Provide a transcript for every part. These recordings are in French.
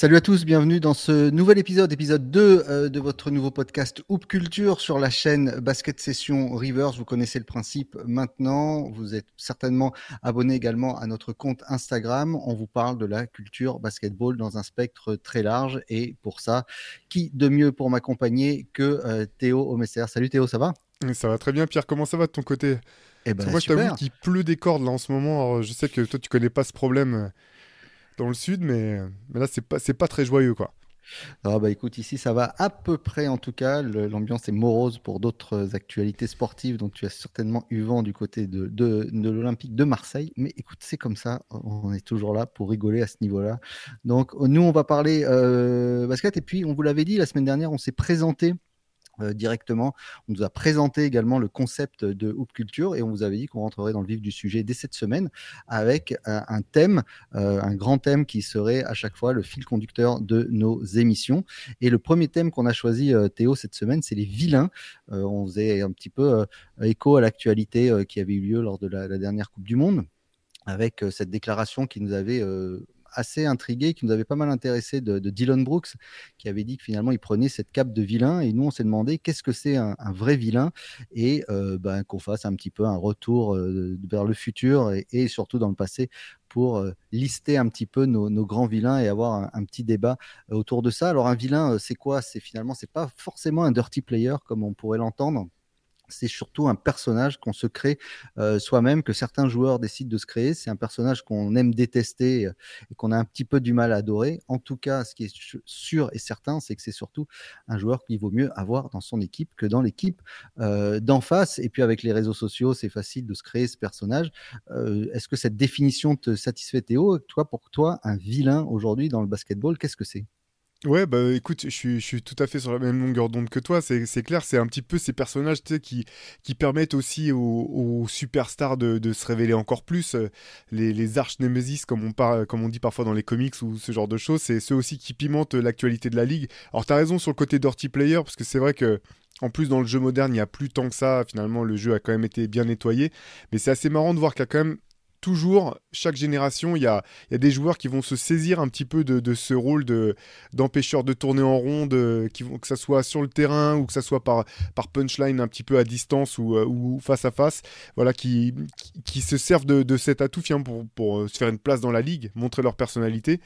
Salut à tous, bienvenue dans ce nouvel épisode, épisode 2 euh, de votre nouveau podcast Hoop Culture sur la chaîne Basket Session Rivers. Vous connaissez le principe maintenant. Vous êtes certainement abonné également à notre compte Instagram. On vous parle de la culture basketball dans un spectre très large. Et pour ça, qui de mieux pour m'accompagner que euh, Théo Omesser Salut Théo, ça va? Ça va très bien, Pierre. Comment ça va de ton côté? Eh ben, Moi, je t'avoue qu'il pleut des cordes là en ce moment. je sais que toi, tu connais pas ce problème dans le sud, mais, là, c'est pas, pas très joyeux, quoi. Ah bah écoute, ici ça va à peu près en tout cas. L'ambiance est morose pour d'autres actualités sportives dont tu as certainement eu vent du côté de, de, de l'Olympique de Marseille. Mais écoute, c'est comme ça, on est toujours là pour rigoler à ce niveau-là. Donc nous, on va parler euh, basket. Et puis, on vous l'avait dit la semaine dernière, on s'est présenté euh, directement. On nous a présenté également le concept de Hoop Culture et on vous avait dit qu'on rentrerait dans le vif du sujet dès cette semaine avec un, thème, euh, un grand thème qui serait à chaque fois le fil conducteur de nos émissions. Et le premier thème qu'on a choisi, euh, Théo, cette semaine, c'est les vilains. on faisait un petit peu écho à l'actualité qui avait eu lieu lors de la, la, dernière Coupe du Monde avec cette déclaration qui nous avait assez intrigué, qui nous avait pas mal intéressé de, Dylan Brooks, qui avait dit que finalement il prenait cette cape de vilain. Et nous, on s'est demandé qu'est-ce que c'est un, vrai vilain? Et euh, ben, qu'on fasse un petit peu un retour euh, vers le futur et, surtout dans le passé pour euh, lister un petit peu nos, grands vilains et avoir un, un, petit débat autour de ça. Alors un vilain, c'est quoi? C'est finalement, c'est pas forcément un dirty player comme on pourrait l'entendre c'est surtout un personnage qu'on se crée euh, soi-même, que certains joueurs décident de se créer. C'est un personnage qu'on aime détester euh, et qu'on a un petit peu du mal à adorer. En tout cas, ce qui est sûr et certain, c'est que c'est surtout un joueur qu'il vaut mieux avoir dans son équipe que dans l'équipe euh, d'en face. Et puis avec les réseaux sociaux, c'est facile de se créer ce personnage. Est-ce que cette définition te satisfait, Théo? Toi, pour toi, un vilain aujourd'hui dans le basketball, qu'est-ce que c'est? Ouais, bah écoute, je suis, je suis tout à fait sur la même longueur d'onde que toi. C'est clair, c'est un petit peu ces personnages qui, qui permettent aussi aux, superstars de, se révéler encore plus. Euh, les, les arch-némésis, comme, on comme on dit parfois dans les comics ou ce genre de choses, c'est ceux aussi qui pimentent l'actualité de la ligue. Alors, tu as raison sur le côté dirty player, parce que c'est vrai que. En plus, dans le jeu moderne, il n'y a plus tant que ça. Finalement, le jeu a quand même été bien nettoyé. Mais c'est assez marrant de voir qu'il y a quand même toujours, chaque génération, il y a, des joueurs qui vont se saisir un petit peu de, ce rôle de, d'empêcheur de tourner en rond, qui vont, que ça soit sur le terrain ou que ça soit par, punchline un petit peu à distance ou, euh, face à face, voilà, qui, se servent de, cet atout pour, pour euh, se faire une place dans la ligue, montrer leur personnalité.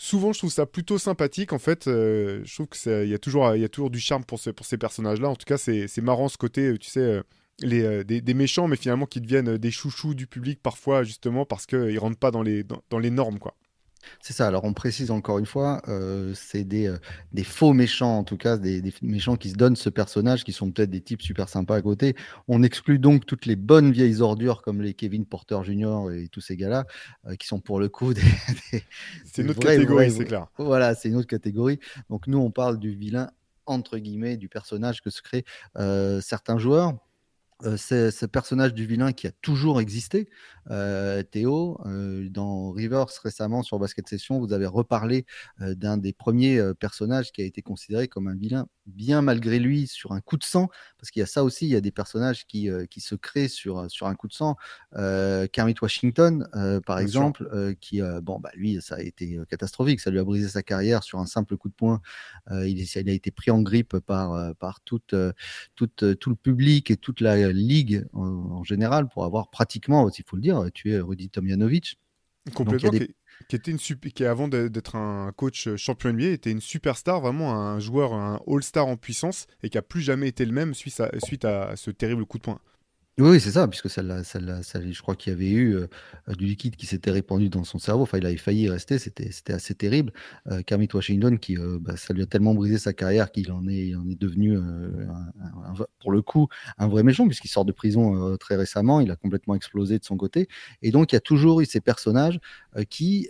Souvent je trouve ça plutôt sympathique en fait euh, je trouve qu'il y a toujours il y a toujours du charme pour, pour ces personnages là en tout cas c'est marrant ce côté tu sais les, euh, des, méchants, mais finalement qui deviennent des chouchous du public parfois, justement, parce qu'ils ne rentrent pas dans les, dans, les normes, quoi. C'est ça, alors on précise encore une fois, euh, c'est des, euh, des, faux méchants, en tout cas, des, des, méchants qui se donnent ce personnage, qui sont peut-être des types super sympas à côté. On exclut donc toutes les bonnes vieilles ordures comme les Kevin Porter Jr. et tous ces gars-là, qui sont pour le coup des. c'est une autre catégorie, c'est clair. Voilà, c'est une autre catégorie. Donc nous, on parle du vilain, entre guillemets, du personnage que se créent certains joueurs. Euh, ce personnage du vilain qui a toujours existé. Euh, Théo, euh, dans Rivers récemment sur Basket Session, vous avez reparlé d'un des premiers personnages qui a été considéré comme un vilain, bien malgré lui, sur un coup de sang, parce qu'il y a ça aussi, il y a des personnages qui, qui se créent sur, sur un coup de sang. Kermit Washington, par exemple, qui, bon, bah, lui, ça a été catastrophique, ça lui a brisé sa carrière sur un simple coup de poing. il, il, a été pris en grippe par, par toute, toute, tout le public et toute la ligue en, général pour avoir pratiquement, il faut le dire, tué Rudy Tomjanovic. Complètement. Qui, était une qui avant d'être un coach champion NBA était une superstar, vraiment un joueur, un all-star en puissance et qui a plus jamais été le même suite suite à ce terrible coup de poing. Oui, c'est ça, puisque ça, je crois qu'il y avait eu euh, du liquide qui s'était répandu dans son cerveau. Enfin, il avait failli y rester. C'était, c'était assez terrible. Euh, Kermit Washington, qui, euh, bah, ça lui a tellement brisé sa carrière qu'il en est, en est devenu, pour le coup, un vrai méchant, puisqu'il sort de prison très récemment. Il a complètement explosé de son côté. Et donc, il y a toujours eu ces personnages qui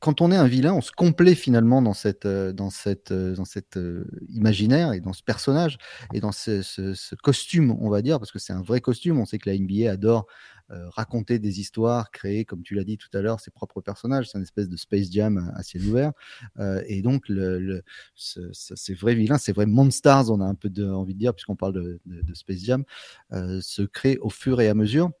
quand on est un vilain, on se complaît finalement dans cette, euh, dans cette, euh, dans cette euh, imaginaire et dans ce personnage et dans ce, costume, on va dire, parce que c'est un vrai costume. On sait que la NBA adore raconter des histoires, créer, comme tu l'as dit tout à l'heure, ses propres personnages. C'est une espèce de Space Jam à ciel ouvert. et donc, le, ces vrais vilains, ces vrais monsters, on a un peu envie de dire, puisqu'on parle de, de, Space Jam, se créent au fur et à mesure.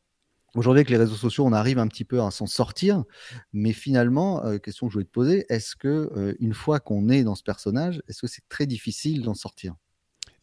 Aujourd'hui, avec les réseaux sociaux, on arrive un petit peu à s'en sortir, mais finalement, question que je voulais te poser, est-ce que une fois qu'on est dans ce personnage, est-ce que c'est très difficile d'en sortir?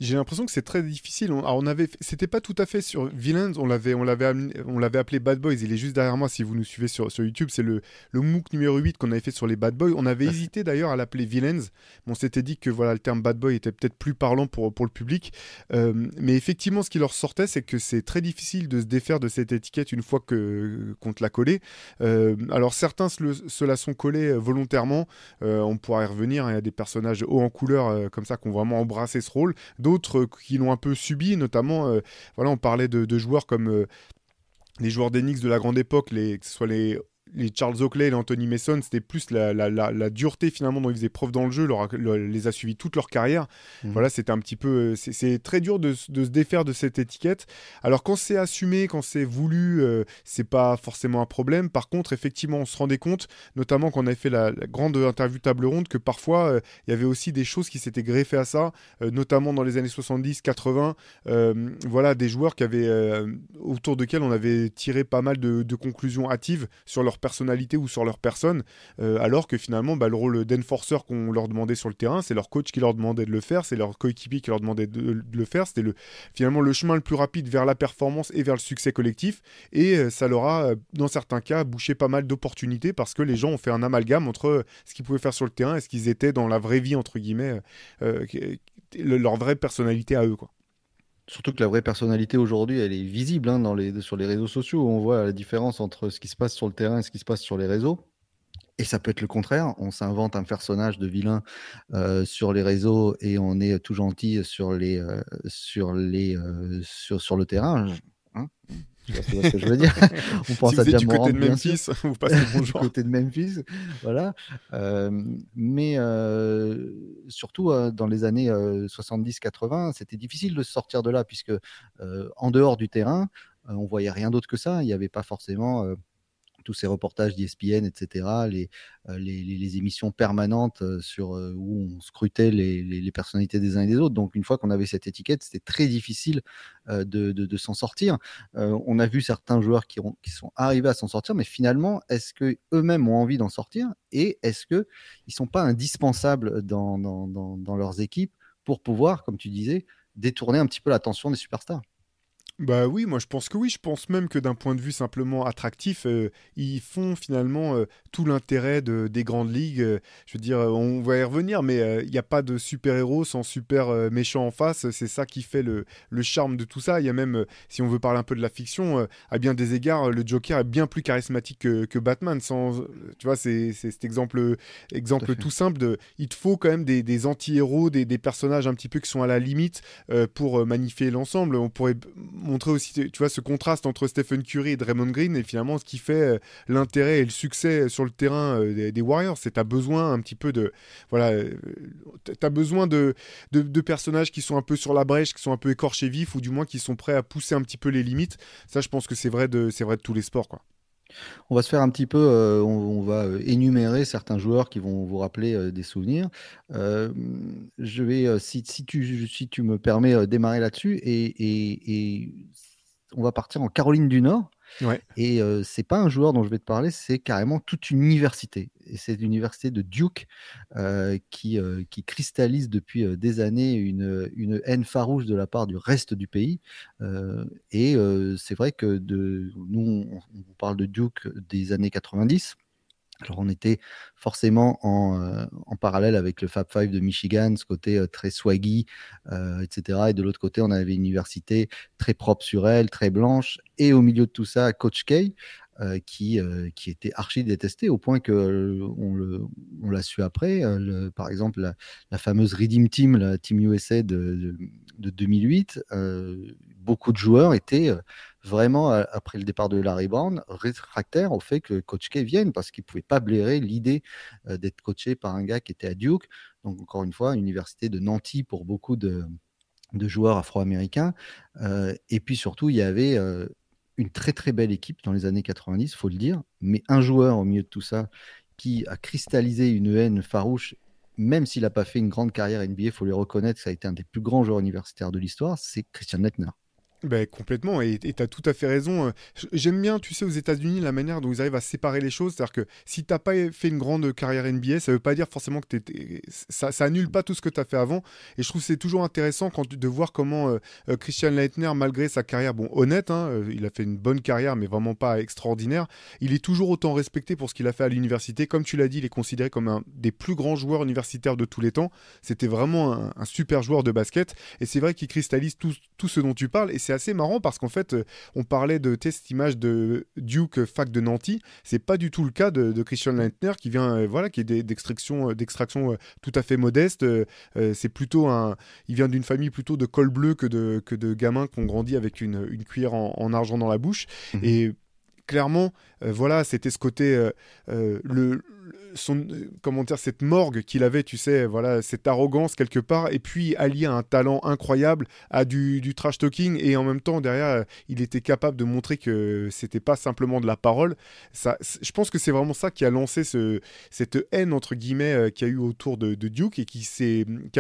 J'ai l'impression que c'est très difficile. On, alors on avait, c'était pas tout à fait sur Villains, on l'avait, on l'avait, on l'avait appelé Bad Boys. Il est juste derrière moi. Si vous nous suivez sur, sur YouTube, c'est le, le MOOC numéro 8 qu'on avait fait sur les Bad Boys. On avait hésité d'ailleurs à l'appeler Villains. on s'était dit que voilà, le terme Bad Boy était peut-être plus parlant pour, pour le public. Euh, mais effectivement, ce qui leur sortait, c'est que c'est très difficile de se défaire de cette étiquette une fois que qu'on te l'a collée. Euh, alors certains se, la sont collés euh, volontairement. on pourra y revenir. Hein. Il y a des personnages hauts en couleur comme ça qui ont vraiment embrassé ce rôle. D'autres qui l'ont un peu subi, notamment, euh, voilà, on parlait de, joueurs comme euh, les joueurs d'Enix de la grande époque, les, que ce soit les les Charles Oakley et Anthony Mason, c'était plus la, la, la, dureté finalement dont ils faisaient preuve dans le jeu, leur, les a suivis toute leur carrière. Mhm. Voilà, c'était un petit peu. Euh, c'est très dur de, de, se défaire de cette étiquette. Alors quand c'est assumé, quand c'est voulu, euh, c'est pas forcément un problème. Par contre, effectivement, on se rendait compte, notamment quand on avait fait la, grande interview table ronde, que parfois euh, il y avait aussi des choses qui s'étaient greffées à ça, notamment dans les années 70-80. voilà, des joueurs qui avaient autour desquels on avait tiré pas mal de, de conclusions hâtives sur leur personnalité ou sur leur personne, euh, alors que finalement, bah, le rôle d'enforcer qu'on leur demandait sur le terrain, c'est leur coach qui leur demandait de le faire, c'est leur coéquipier qui leur demandait de, le faire. C'était le, finalement le chemin le plus rapide vers la performance et vers le succès collectif. Et euh, ça leur a, euh, dans certains cas, bouché pas mal d'opportunités parce que les gens ont fait un amalgame entre ce qu'ils pouvaient faire sur le terrain et ce qu'ils étaient dans la vraie vie, entre guillemets, leur vraie personnalité à eux. Surtout que la vraie personnalité aujourd'hui, elle est visible hein, sur les réseaux sociaux. On voit la différence entre ce qui se passe sur le terrain et ce qui se passe sur les réseaux. Et ça peut être le contraire. On s'invente un personnage de vilain euh, sur les réseaux et on est tout gentil sur, euh, euh, le terrain. Hein vois ce que je veux dire On pense si à du côté de Memphis, vous passez le bonjour. du côté de Memphis, voilà. Euh, mais euh, surtout euh, dans les années 70-80, c'était difficile de sortir de là puisque en dehors du terrain, on voyait rien d'autre que ça. Il n'y avait pas forcément tous ces reportages d'ESPN, etc., euh, les, émissions permanentes euh, sur, euh, où on scrutait les, personnalités des uns et des autres. Donc, une fois qu'on avait cette étiquette, c'était très difficile de, s'en sortir. on a vu certains joueurs qui, ont, qui sont arrivés à s'en sortir, mais finalement, est-ce qu'eux-mêmes ont envie d'en sortir? Et est-ce qu'ils ne sont pas indispensables dans leurs équipes pour pouvoir, comme tu disais, détourner un petit peu l'attention des superstars? Bah oui, moi je pense que oui. Je pense même que d'un point de vue simplement attractif, euh, ils font finalement euh, tout l'intérêt de, des grandes ligues. Euh, je veux dire, on va y revenir, mais il n'y a pas de super-héros sans super méchant en face. C'est ça qui fait le, le, charme de tout ça. Il y a même, si on veut parler un peu de la fiction, à bien des égards, le Joker est bien plus charismatique que, que Batman. Sans, tu vois, c'est cet exemple, exemple tout, simple de, il te faut quand même des, des anti-héros, des, des, personnages un petit peu qui sont à la limite pour magnifier l'ensemble. On pourrait montrer aussi, tu vois, ce contraste entre Stephen Curry et Draymond Green et finalement ce qui fait euh, l'intérêt et le succès sur le terrain euh, des, Warriors. C'est as besoin un petit peu de, voilà, euh, as besoin de, de, personnages qui sont un peu sur la brèche, qui sont un peu écorchés vifs ou du moins qui sont prêts à pousser un petit peu les limites. Ça, je pense que c'est vrai de, c'est vrai de tous les sports, quoi. On va se faire un petit peu, on, va énumérer certains joueurs qui vont vous rappeler des souvenirs. je vais, si, si, tu, si tu me permets, démarrer là-dessus et, on va partir en Caroline du Nord. Et euh, c'est pas un joueur dont je vais te parler, c'est carrément toute une université. Et c'est l'université de Duke qui, qui cristallise depuis des années une, haine farouche de la part du reste du pays. et c'est vrai que de, nous, on, on, parle de Duke des années 90. Alors on était forcément en, en, parallèle avec le Fab Five de Michigan, ce côté très swaggy, etc. Et de l'autre côté, on avait une université très propre sur elle, très blanche. Et au milieu de tout ça, Coach K, qui, était archi détesté au point que on l'a su après. par exemple, la, fameuse Redeem Team, la Team USA de, de, 2008, beaucoup de joueurs étaient vraiment, après le départ de Larry Brown, réfractaires au fait que Coach K vienne parce qu'il ne pouvait pas blairer l'idée d'être coaché par un gars qui était à Duke. Donc, encore une fois, université de Nancy pour beaucoup de, joueurs afro-américains. et puis surtout, il y avait une très très belle équipe dans les années 90, faut le dire, mais un joueur au milieu de tout ça qui a cristallisé une haine farouche, même s'il n'a pas fait une grande carrière NBA, il faut lui reconnaître ça a été un des plus grands joueurs universitaires de l'histoire, c'est Christian Lettner. Ben, complètement, et tu as tout à fait raison. J'aime bien, tu sais, aux États-Unis, la manière dont ils arrivent à séparer les choses. C'est-à-dire que si t'as pas fait une grande carrière NBA, ça veut pas dire forcément que t'es, ça, ça annule pas tout ce que tu as fait avant. Et je trouve c'est toujours intéressant quand, de voir comment euh, euh, Christian Leitner, malgré sa carrière, bon, honnête, hein, euh, il a fait une bonne carrière, mais vraiment pas extraordinaire, il est toujours autant respecté pour ce qu'il a fait à l'université. Comme tu l'as dit, il est considéré comme un des plus grands joueurs universitaires de tous les temps. C'était vraiment un, super joueur de basket. Et c'est vrai qu'il cristallise tout, tout ce dont tu parles. Et c'est c'est assez marrant parce qu'en fait, euh, on parlait de cette image de Duke fac de Nanty. C'est pas du tout le cas de, Christian Leitner qui vient, euh, voilà, qui est d'extraction, euh, d'extraction tout à fait modeste. c'est plutôt un, il vient d'une famille plutôt de col bleu que de que de gamins qui ont grandi avec une, une cuillère en, argent dans la bouche. Mmh. Et clairement, voilà, c'était ce côté le son euh, comment dire cette morgue qu'il avait tu sais voilà cette arrogance quelque part et puis allié à un talent incroyable à du, du trash talking et en même temps derrière euh, il était capable de montrer que c'était pas simplement de la parole. Ça je pense que c'est vraiment ça qui a lancé ce, cette haine entre guillemets euh, qu'il y a eu autour de, Duke et qui s'est qui,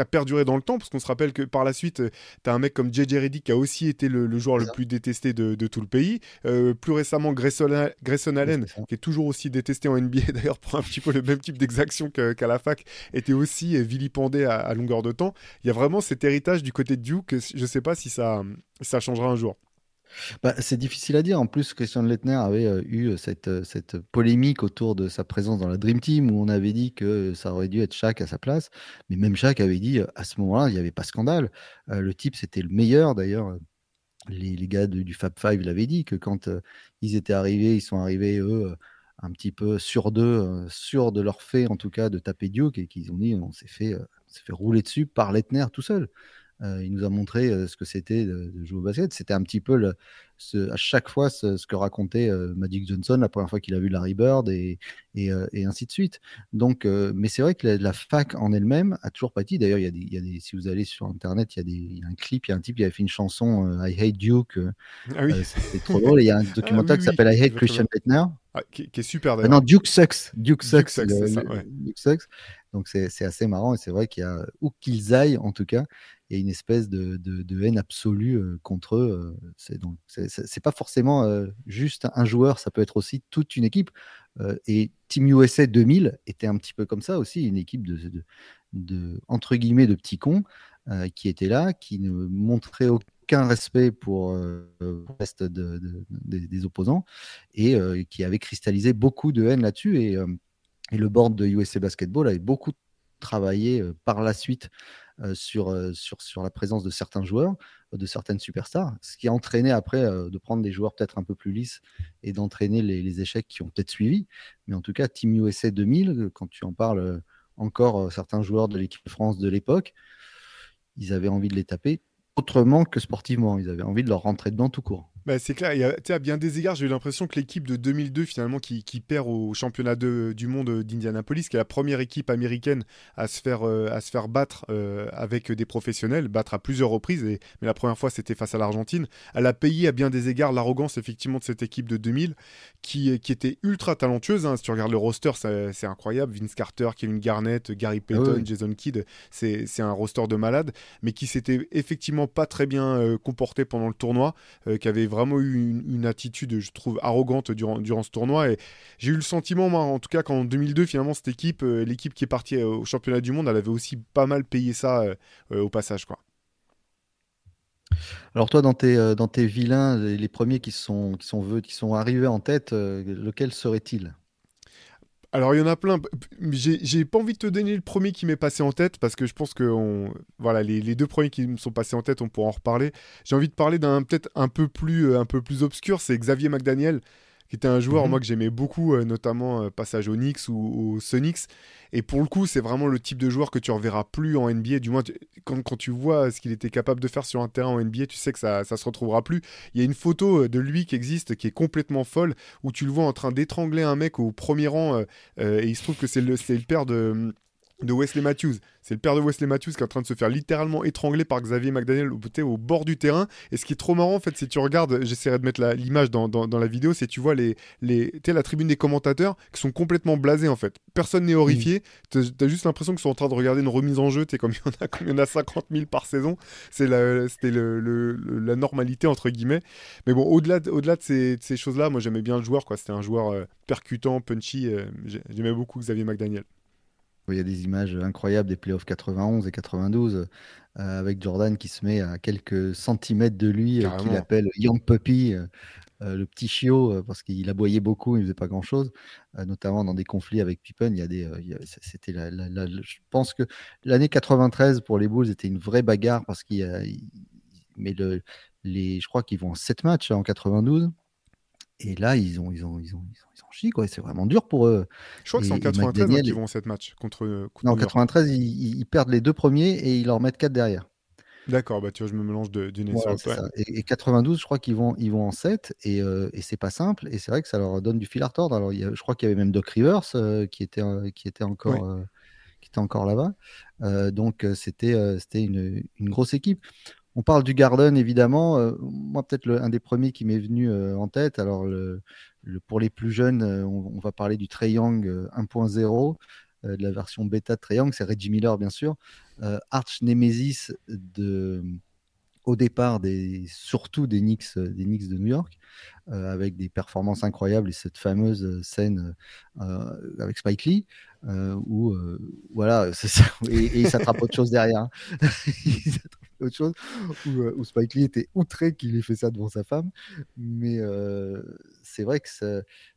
a perduré dans le temps parce qu'on se rappelle que par la suite tu as un mec comme JJ Reddick qui a aussi été le, joueur le plus détesté de, de, tout le pays. Plus récemment Grayson, Grayson Allen qui est toujours aussi détesté en NBA d'ailleurs un petit peu le même type d'exaction qu'à la fac, était aussi vilipendé à, longueur de temps. Il y a vraiment cet héritage du côté de Duke, je ne sais pas si ça, ça changera un jour. Bah, c'est difficile à dire. En plus, Christian Leitner avait euh, eu euh, cette, euh, cette, polémique autour de sa présence dans la Dream Team où on avait dit que ça aurait dû être Shaq à sa place. Mais même Shaq avait dit à ce moment-là, il n'y avait pas scandale. le type, c'était le meilleur. D'ailleurs, les, les, gars du Fab Five l'avaient dit que quand ils étaient arrivés, ils sont arrivés, eux un petit peu sur d'eux, euh, sûr de leur fait en tout cas de taper Duke et qu'ils ont dit on s'est fait, euh, fait rouler dessus par Leitner tout seul. Euh, il nous a montré ce que c'était de, jouer au basket. C'était un petit peu le, à chaque fois ce, que racontait Magic Johnson la première fois qu'il a vu Larry Bird et, et, ainsi de suite. Donc, mais c'est vrai que la, fac en elle-même a toujours dit. D'ailleurs, il y, a des, si vous allez sur Internet, il y, a des, il y a un clip, il y a un type qui a fait une chanson I Hate Duke. Ah oui. c'est trop drôle. Il y a un ah documentaire qui s'appelle I Hate Christian Leitner. Ah, qui, est super ah d'ailleurs. non, Duke Sucks. Duke Sucks. Duke Sucks, Donc c'est assez marrant et c'est vrai qu'il y a, où qu'ils aillent en tout cas, il y a une espèce de, haine absolue euh, contre eux. Euh, c'est donc c'est pas forcément euh, juste un joueur, ça peut être aussi toute une équipe. et Team USA 2000 était un petit peu comme ça aussi, une équipe de, de, entre guillemets de petits cons qui était là, qui ne montrait aucun respect pour euh, le reste des opposants et qui avait cristallisé beaucoup de haine là-dessus. Et, le board de USA Basketball avait beaucoup travaillé par la suite sur, sur, sur la présence de certains joueurs, de certaines superstars, ce qui a entraîné après de prendre des joueurs peut-être un peu plus lisses et d'entraîner les, échecs qui ont peut-être suivi. Mais en tout cas, Team USA 2000, quand tu en parles encore, certains joueurs de l'équipe France de l'époque, ils avaient envie de les taper autrement que sportivement. Ils avaient envie de leur rentrer dedans tout court. Bah, c'est clair, il y a, à bien des égards, j'ai eu l'impression que l'équipe de 2002, finalement, qui, perd au championnat du monde d'Indianapolis, qui est la première équipe américaine à se faire, euh, à se faire battre euh, avec des professionnels, battre à plusieurs reprises, et, mais la première fois c'était face à l'Argentine, elle a payé à bien des égards l'arrogance, effectivement, de cette équipe de 2000, qui, qui était ultra talentueuse. Hein. Si tu regardes le roster, c'est incroyable. Vince Carter, Kevin Garnett, Gary ah Payton, Jason Kidd, c'est un roster de malades, mais qui s'était effectivement pas très bien euh, comporté pendant le tournoi, qui avait vraiment vraiment eu une, attitude, je trouve, arrogante durant, ce tournoi. Et j'ai eu le sentiment, moi, en tout cas, qu'en 2002, finalement, cette équipe, euh, l'équipe qui est partie euh, au championnat du monde, elle avait aussi pas mal payé ça euh, au passage, quoi. Alors toi, dans tes, dans tes vilains, les premiers qui sont, qui sont, qui sont arrivés en tête, lequel serait-il? Alors il y en a plein. J'ai pas envie de te donner le premier qui m'est passé en tête parce que je pense que voilà les, deux premiers qui me sont passés en tête, on pourra en reparler. J'ai envie de parler d'un peut-être un peu plus euh, un peu plus obscur, c'est Xavier McDaniel qui était un joueur, mhm. moi, que j'aimais beaucoup, euh, notamment euh, passage au Knicks ou au Sonics. Et pour le coup, c'est vraiment le type de joueur que tu reverras plus en NBA. Du moins, quand, quand, tu vois ce qu'il était capable de faire sur un terrain en NBA, tu sais que ça, ça se retrouvera plus. Il y a une photo euh, de lui qui existe, qui est complètement folle, où tu le vois en train d'étrangler un mec au premier rang. et il se trouve que c'est le, le père de de Wesley Matthews. C'est le père de Wesley Matthews qui est en train de se faire littéralement étrangler par Xavier McDaniel au, bord du terrain. Et ce qui est trop marrant, en fait, si tu regardes, j'essaierai de mettre l'image dans, dans, la vidéo, c'est tu vois les, les, la tribune des commentateurs qui sont complètement blasés, en fait. Personne n'est horrifié. Mm. Tu as, juste l'impression qu'ils sont en train de regarder une remise en jeu. Comme il y en a, comme il y en a 50 000 par saison. C'était le, le, la normalité, entre guillemets. Mais bon, au-delà au -delà de ces, ces choses-là, moi j'aimais bien le joueur. C'était un joueur euh, percutant, punchy. Euh, j'aimais beaucoup Xavier McDaniel. Il y a des images incroyables des playoffs 91 et 92 euh, avec Jordan qui se met à quelques centimètres de lui, euh, qu'il appelle Young Puppy, euh, le petit chiot, parce qu'il aboyait beaucoup, il ne faisait pas grand-chose, notamment dans des conflits avec Pippen. Il y a des, c'était je pense que l'année 93 pour les Bulls était une vraie bagarre parce qu'il mais le, les, je crois qu'ils vont en 7 matchs en 92. Et là, ils ont, ils ont, ils ont, ils ont, ils quoi. C'est vraiment dur pour eux. Je crois que c'est en 93 qu'ils vont cette match contre. contre non, en 93, ils, perdent les deux premiers et ils leur mettent quatre derrière. D'accord, bah tu vois, je me mélange d'une voilà, et, et, 92, je crois qu'ils vont, ils vont en 7 et, euh, et c'est pas simple. Et c'est vrai que ça leur donne du fil à retordre. Alors, il y a, je crois qu'il y avait même Doc Rivers euh, qui, était, euh, qui était encore, euh, qui était encore là-bas. donc, c'était c'était une, une, grosse équipe. On parle du Garden, évidemment. Euh, moi, peut-être un des premiers qui m'est venu euh, en tête. Alors, pour les plus jeunes, euh, on, va parler du Triangle 1.0, de la version bêta de Triangle. C'est Reggie Miller, bien sûr. Arch Nemesis de, au départ, des, surtout des Knicks, des Knicks de New York, avec des performances incroyables et cette fameuse scène avec Spike Lee, où, voilà, et, il s'attrape autre chose derrière. Hein. autre chose, où, où, Spike Lee était outré qu'il ait fait ça devant sa femme. Mais euh, c'est vrai que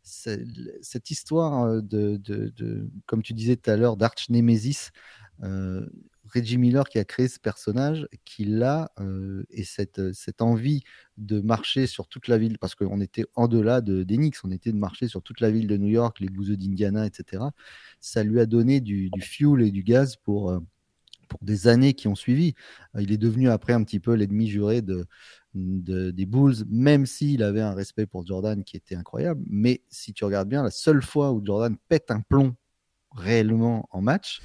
cette histoire de, de, comme tu disais tout à l'heure, d'Arch Nemesis, euh, Reggie Miller qui a créé ce personnage, qui l'a, euh, et cette, cette envie de marcher sur toute la ville, parce qu'on était en delà de d'Enix, on était de marcher sur toute la ville de New York, les bouseux d'Indiana, etc. Ça lui a donné du fuel et du gaz pour pour des années qui ont suivi. Euh, il est devenu après un petit peu l'ennemi juré de, des Bulls, même s'il avait un respect pour Jordan qui était incroyable. Mais si tu regardes bien, la seule fois où Jordan pète un plomb réellement en match,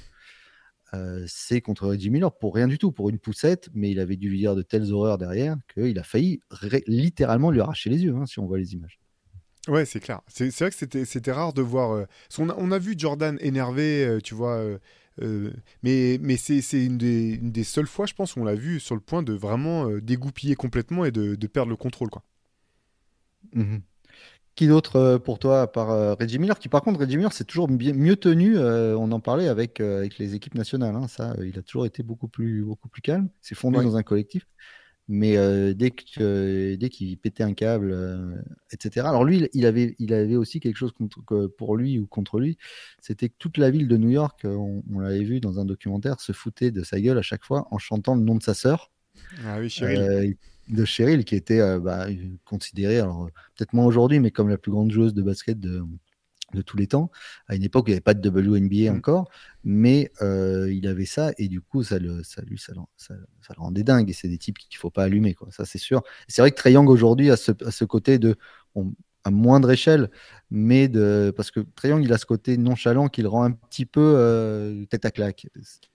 euh, c'est contre Reggie Miller pour rien du tout, pour une poussette, mais il avait dû lui dire de telles horreurs derrière qu'il a failli littéralement lui arracher les yeux, hein, si on voit les images. Ouais, c'est clair. C'est vrai que c'était rare de voir. Euh, on, a, on, a, vu Jordan énervé, tu vois, euh, mais mais c'est une des, une des, seules fois, je pense, où on l'a vu sur le point de vraiment euh, dégoupiller complètement et de, de, perdre le contrôle. Quoi. Mhm. Qui d'autre euh, pour toi, à part Reggie Miller Qui, par contre, Reggie Miller, c'est toujours bien, mieux tenu. on en parlait avec, avec les équipes nationales. Hein, ça, il a toujours été beaucoup plus, beaucoup plus calme. C'est fondé dans un collectif. Mais euh, dès que dès qu'il pétait un câble, euh, etc. Alors lui, il avait il avait aussi quelque chose contre, pour lui ou contre lui, c'était que toute la ville de New York, euh, on, l'avait vu dans un documentaire, se foutait de sa gueule à chaque fois en chantant le nom de sa sœur. Ah oui, Cheryl. de Cheryl, qui était bah, considérée, alors peut-être moins aujourd'hui, mais comme la plus grande joueuse de basket de, de tous les temps. À une époque, il n'y avait pas de WNBA mm. encore, mais euh, il avait ça et du coup, ça le, ça, lui, ça, ça, ça le rendait dingue. Et c'est des types qu'il ne faut pas allumer, quoi. Ça, c'est sûr. C'est vrai que Trey Young aujourd'hui a ce, a ce côté de, à moindre échelle, mais de parce que Triangle il a ce côté nonchalant qui le rend un petit peu euh, tête à claque,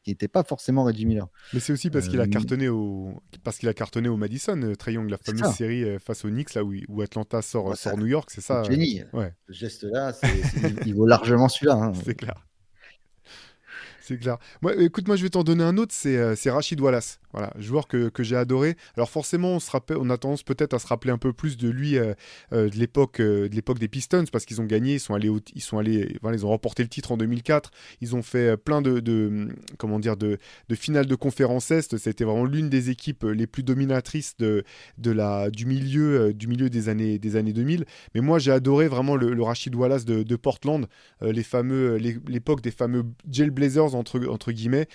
qui n'était pas forcément Reggie Miller. Mais c'est aussi parce qu'il a euh, cartonné au parce qu'il a cartonné au Madison, euh, Triangle la fameuse série face aux Knicks là où, où Atlanta sort, sort New York, c'est ça. Génie. Ouais. Ce geste-là, il vaut largement celui-là. Hein. C'est clair. C'est clair. Moi, écoute, moi je vais t'en donner un autre, c'est Rachid Wallace. Voilà, joueur que, j'ai adoré. Alors forcément, on, se a tendance peut-être à se rappeler un peu plus de lui euh, euh, de l'époque euh, de l'époque des Pistons parce qu'ils ont gagné, ils sont allés, ils sont allés, ils ont remporté le titre en 2004. Ils ont fait plein de, de comment dire de, de finales de conférence est. C'était vraiment l'une des équipes les plus dominatrices de, la du milieu des années des années 2000. Mais moi, j'ai adoré vraiment le, Rachid Wallace de, Portland, l'époque des fameux Jailblazers entre guillemets,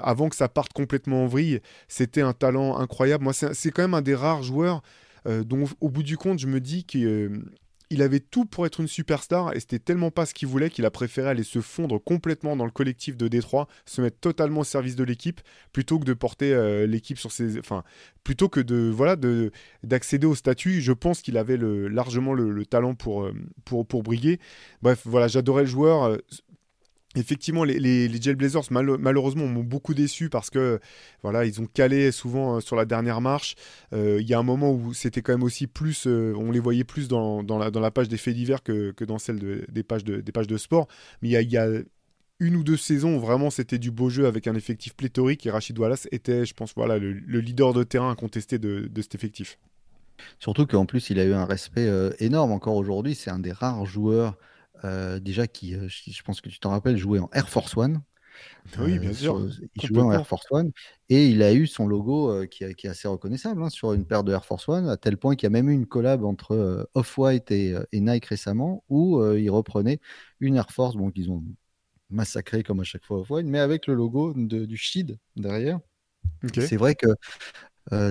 avant que ça parte complètement en vrille. C'était un talent incroyable. Moi, c'est quand même un des rares joueurs euh, dont, au bout du compte, je me dis qu'il euh, avait tout pour être une superstar et c'était tellement pas ce qu'il voulait qu'il a préféré aller se fondre complètement dans le collectif de Détroit, se mettre totalement au service de l'équipe plutôt que de porter euh, l'équipe sur ses, enfin, plutôt que de voilà de d'accéder au statut. Je pense qu'il avait largement le, talent pour, pour pour briller. Bref, voilà, j'adorais le joueur Effectivement, les, les, les Jailblazers malheureusement m'ont beaucoup déçu parce que voilà, ils ont calé souvent euh, sur la dernière marche. Euh, il y a un moment où c'était quand même aussi plus, euh, on les voyait plus dans, dans, la, dans, la, page des faits divers que, que dans celle de, des, pages de, des pages de sport. Mais il y a, une ou deux saisons vraiment c'était du beau jeu avec un effectif pléthorique et Rachid Wallace était, je pense, voilà, le, leader de terrain incontesté de, de cet effectif. Surtout qu'en plus, il a eu un respect énorme encore aujourd'hui. C'est un des rares joueurs euh, déjà qui, euh, je pense que tu t'en rappelles, jouait en Air Force One. Oui, bien euh, sûr. il jouait en Air Force One et il a eu son logo qui, qui, est assez reconnaissable hein, sur une paire de Air Force One, à tel point qu'il y a même eu une collab entre Off-White et, Nike récemment où il reprenait une Air Force, bon, qu'ils ont massacré comme à chaque fois Off-White, mais avec le logo de, du Shid derrière. C'est vrai que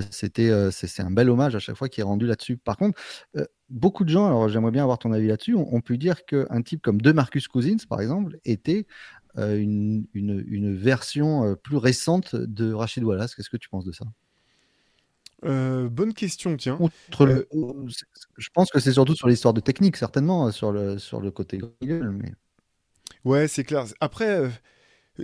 c'était c'est un bel hommage à chaque fois qui est rendu là-dessus. Par contre, beaucoup de gens, alors j'aimerais bien avoir ton avis là-dessus, ont, pu dire qu'un type comme De Marcus Cousins, par exemple, était une, une, version plus récente de Rachid Wallace. Qu'est-ce que tu penses de ça? Bonne question, tiens. je pense que c'est surtout sur l'histoire de technique, certainement, sur le, sur le côté mais... Ouais, c'est clair. Après,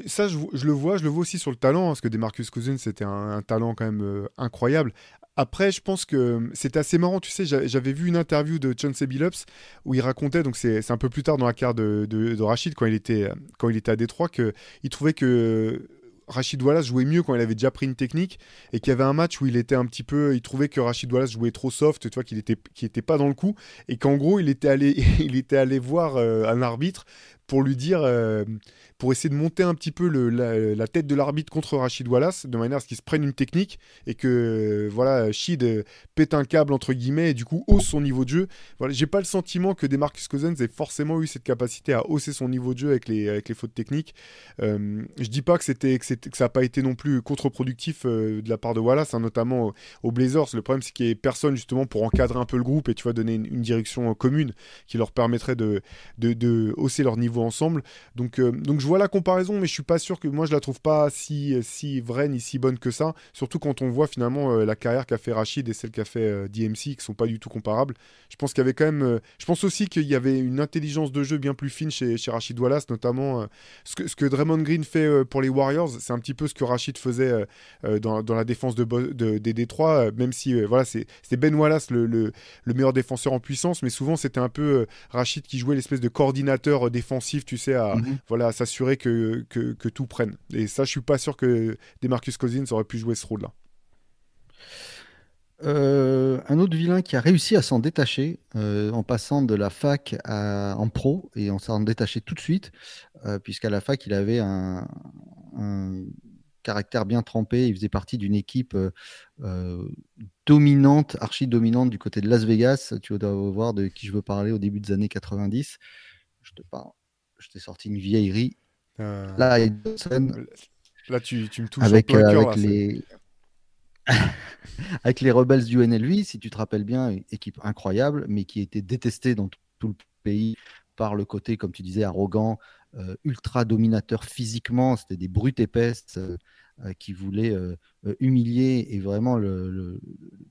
ça, je, le vois, je le vois aussi sur le talent, hein, parce que Demarcus Cousins, c'était un, talent quand même euh, incroyable. Après, je pense que c'était assez marrant, tu sais, j'avais vu une interview de Chauncey Billups où il racontait, donc c'est un peu plus tard dans la carrière de, Rachid, quand il, était, quand il était à Détroit, qu'il trouvait que Rachid Wallace jouait mieux quand il avait déjà pris une technique et qu'il y avait un match où il était un petit peu, il trouvait que Rachid Wallace jouait trop soft, tu vois, qu'il était, était pas dans le coup et qu'en gros il était allé, il était allé voir euh, un arbitre pour lui dire, euh, pour essayer de monter un petit peu le, la, tête de l'arbitre contre Rachid Wallace, de manière à ce qu'il se prenne une technique et que euh, voilà, Shid euh, pète un câble entre guillemets et du coup hausse son niveau de jeu. Voilà, j'ai pas le sentiment que Demarcus Cousins ait forcément eu cette capacité à hausser son niveau de jeu avec les, avec les fautes techniques. Euh, je dis pas que c'était que, que, ça n'a pas été non plus contre-productif de la part de Wallace, hein, notamment aux Blazers. Le problème c'est qu'il n'y ait personne justement pour encadrer un peu le groupe et tu vois donner une, direction commune qui leur permettrait de, de hausser leur niveau ensemble. Donc, euh, donc je vois la comparaison, mais je suis pas sûr que moi je la trouve pas si, si vraie ni si bonne que ça. Surtout quand on voit finalement euh, la carrière qu'a fait Rachid et celle qu'a fait euh, DMC, qui sont pas du tout comparables. Je pense qu'il y avait quand même. je pense aussi qu'il y avait une intelligence de jeu bien plus fine chez, chez Rachid Wallace, notamment ce, que, ce que Draymond Green fait pour les Warriors. C'est un petit peu ce que Rachid faisait dans, dans, la défense de, de des Détroits, même si voilà, c'était Ben Wallace le, le, le, meilleur défenseur en puissance, mais souvent c'était un peu Rachid qui jouait l'espèce de coordinateur défensif tu sais, à mhm. voilà, s'assurer que, que, tout prenne. Et ça, je suis pas sûr que Demarcus Cousins aurait pu jouer ce rôle-là. Euh, un autre vilain qui a réussi à s'en détacher euh, en passant de la fac à, en pro et en s'en détacher tout de suite, euh, puisqu'à la fac, il avait un, caractère bien trempé. Il faisait partie d'une équipe dominante, archi dominante du côté de Las Vegas. Tu dois voir de qui je veux parler au début des années 90. Je te parle je t'ai sorti une vieillerie. Euh, là, là tu, tu, me touches avec, euh, avec les avec les rebelles du NLV, si tu te rappelles bien, équipe incroyable, mais qui était détestée dans tout le pays par le côté, comme tu disais, arrogant, euh, ultra dominateur physiquement. C'était des brutes épaisses qui voulaient humilier et vraiment le,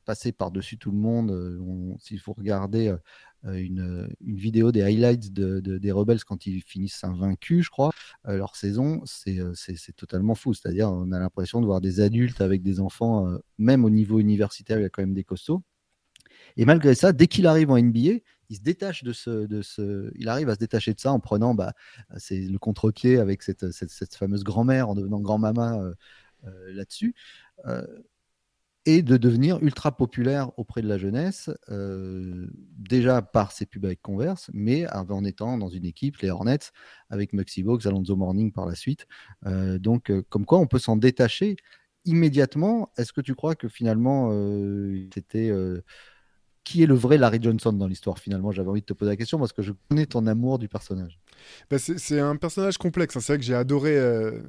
passer par-dessus tout le monde. S'il faut regarder euh, une, une, vidéo des highlights de, des Rebels quand ils finissent invaincus, je crois. Euh, leur saison, euh, c'est totalement fou. C'est-à-dire, on a l'impression de voir des adultes avec des enfants, même au niveau universitaire, il y a quand même des costauds. Et malgré ça, dès qu'il arrive en NBA, il se détache de ce, de ce, il arrive à se détacher de ça en prenant, bah, c'est le contre-pied avec cette, cette fameuse grand-mère en devenant grand-mama là-dessus et de devenir ultra populaire auprès de la jeunesse, euh, déjà par ses pubs avec Converse, mais en étant dans une équipe, les Hornets, avec Muxy Box, Alonso Morning par la suite. Euh, donc, euh, comme quoi on peut s'en détacher immédiatement. Est-ce que tu crois que finalement, c'était qui est le vrai Larry Johnson dans l'histoire finalement? J'avais envie de te poser la question parce que je connais ton amour du personnage. Bah, c'est un personnage complexe. Hein. C'est vrai que j'ai adoré, euh,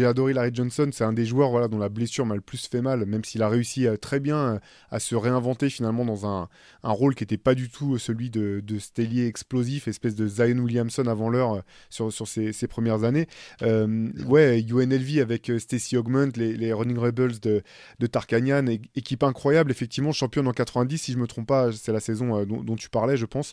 adoré Larry Johnson. C'est un des joueurs voilà, dont la blessure m'a le plus fait mal, même s'il a réussi euh, très bien euh, à se réinventer finalement dans un, rôle qui n'était pas du tout celui de, de Stellier explosif, espèce de Zion Williamson avant l'heure sur, ses, premières années. ouais, UNLV avec Stacy Augment, les, Running Rebels de, de Tarkanian, équipe incroyable, effectivement, championne en 90, si je me trompe pas, c'est la saison dont, tu parlais, je pense.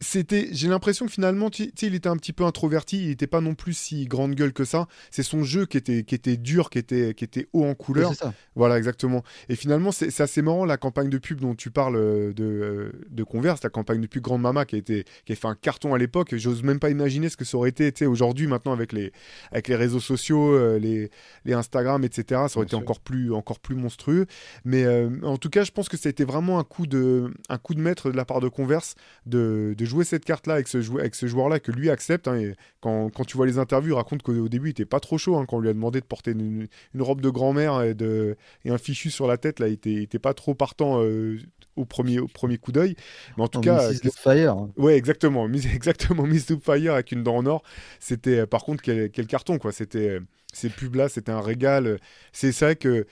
C'était, j'ai l'impression que finalement, tu sais, il était un petit peu introverti, il n'était pas non plus si grande gueule que ça. C'est son jeu qui était, qui était dur, qui était, qui était haut en couleur. Voilà, exactement. Et finalement, c'est assez marrant la campagne de pub dont tu parles euh, de, euh, de Converse, la campagne de pub Grande Mama qui a, été, qui a fait un carton à l'époque. J'ose même pas imaginer ce que ça aurait été, aujourd'hui, maintenant, avec les, avec les réseaux sociaux, euh, les, les Instagram, etc. Ça aurait été encore plus, encore plus monstrueux. Mais en tout cas, je pense que ça a été vraiment un coup de, un coup de maître de la part de Converse de de jouer cette carte-là avec ce, avec ce joueur-là que lui accepte. Hein, et quand, quand, tu vois les interviews, il raconte qu'au début, il était pas trop chaud hein, quand on lui a demandé de porter une, robe de grand-mère et, de, et un fichu sur la tête. Là, il était, était pas trop partant euh, au, premier, au premier coup d'œil. Mais en tout cas. Mrs. Fire. Hein. Ouais, exactement. Exactement. Miss Fire avec une dent en or. C'était, par contre, quel, quel carton, quoi. C'était. Ces pubs-là, c'était un régal. C'est vrai que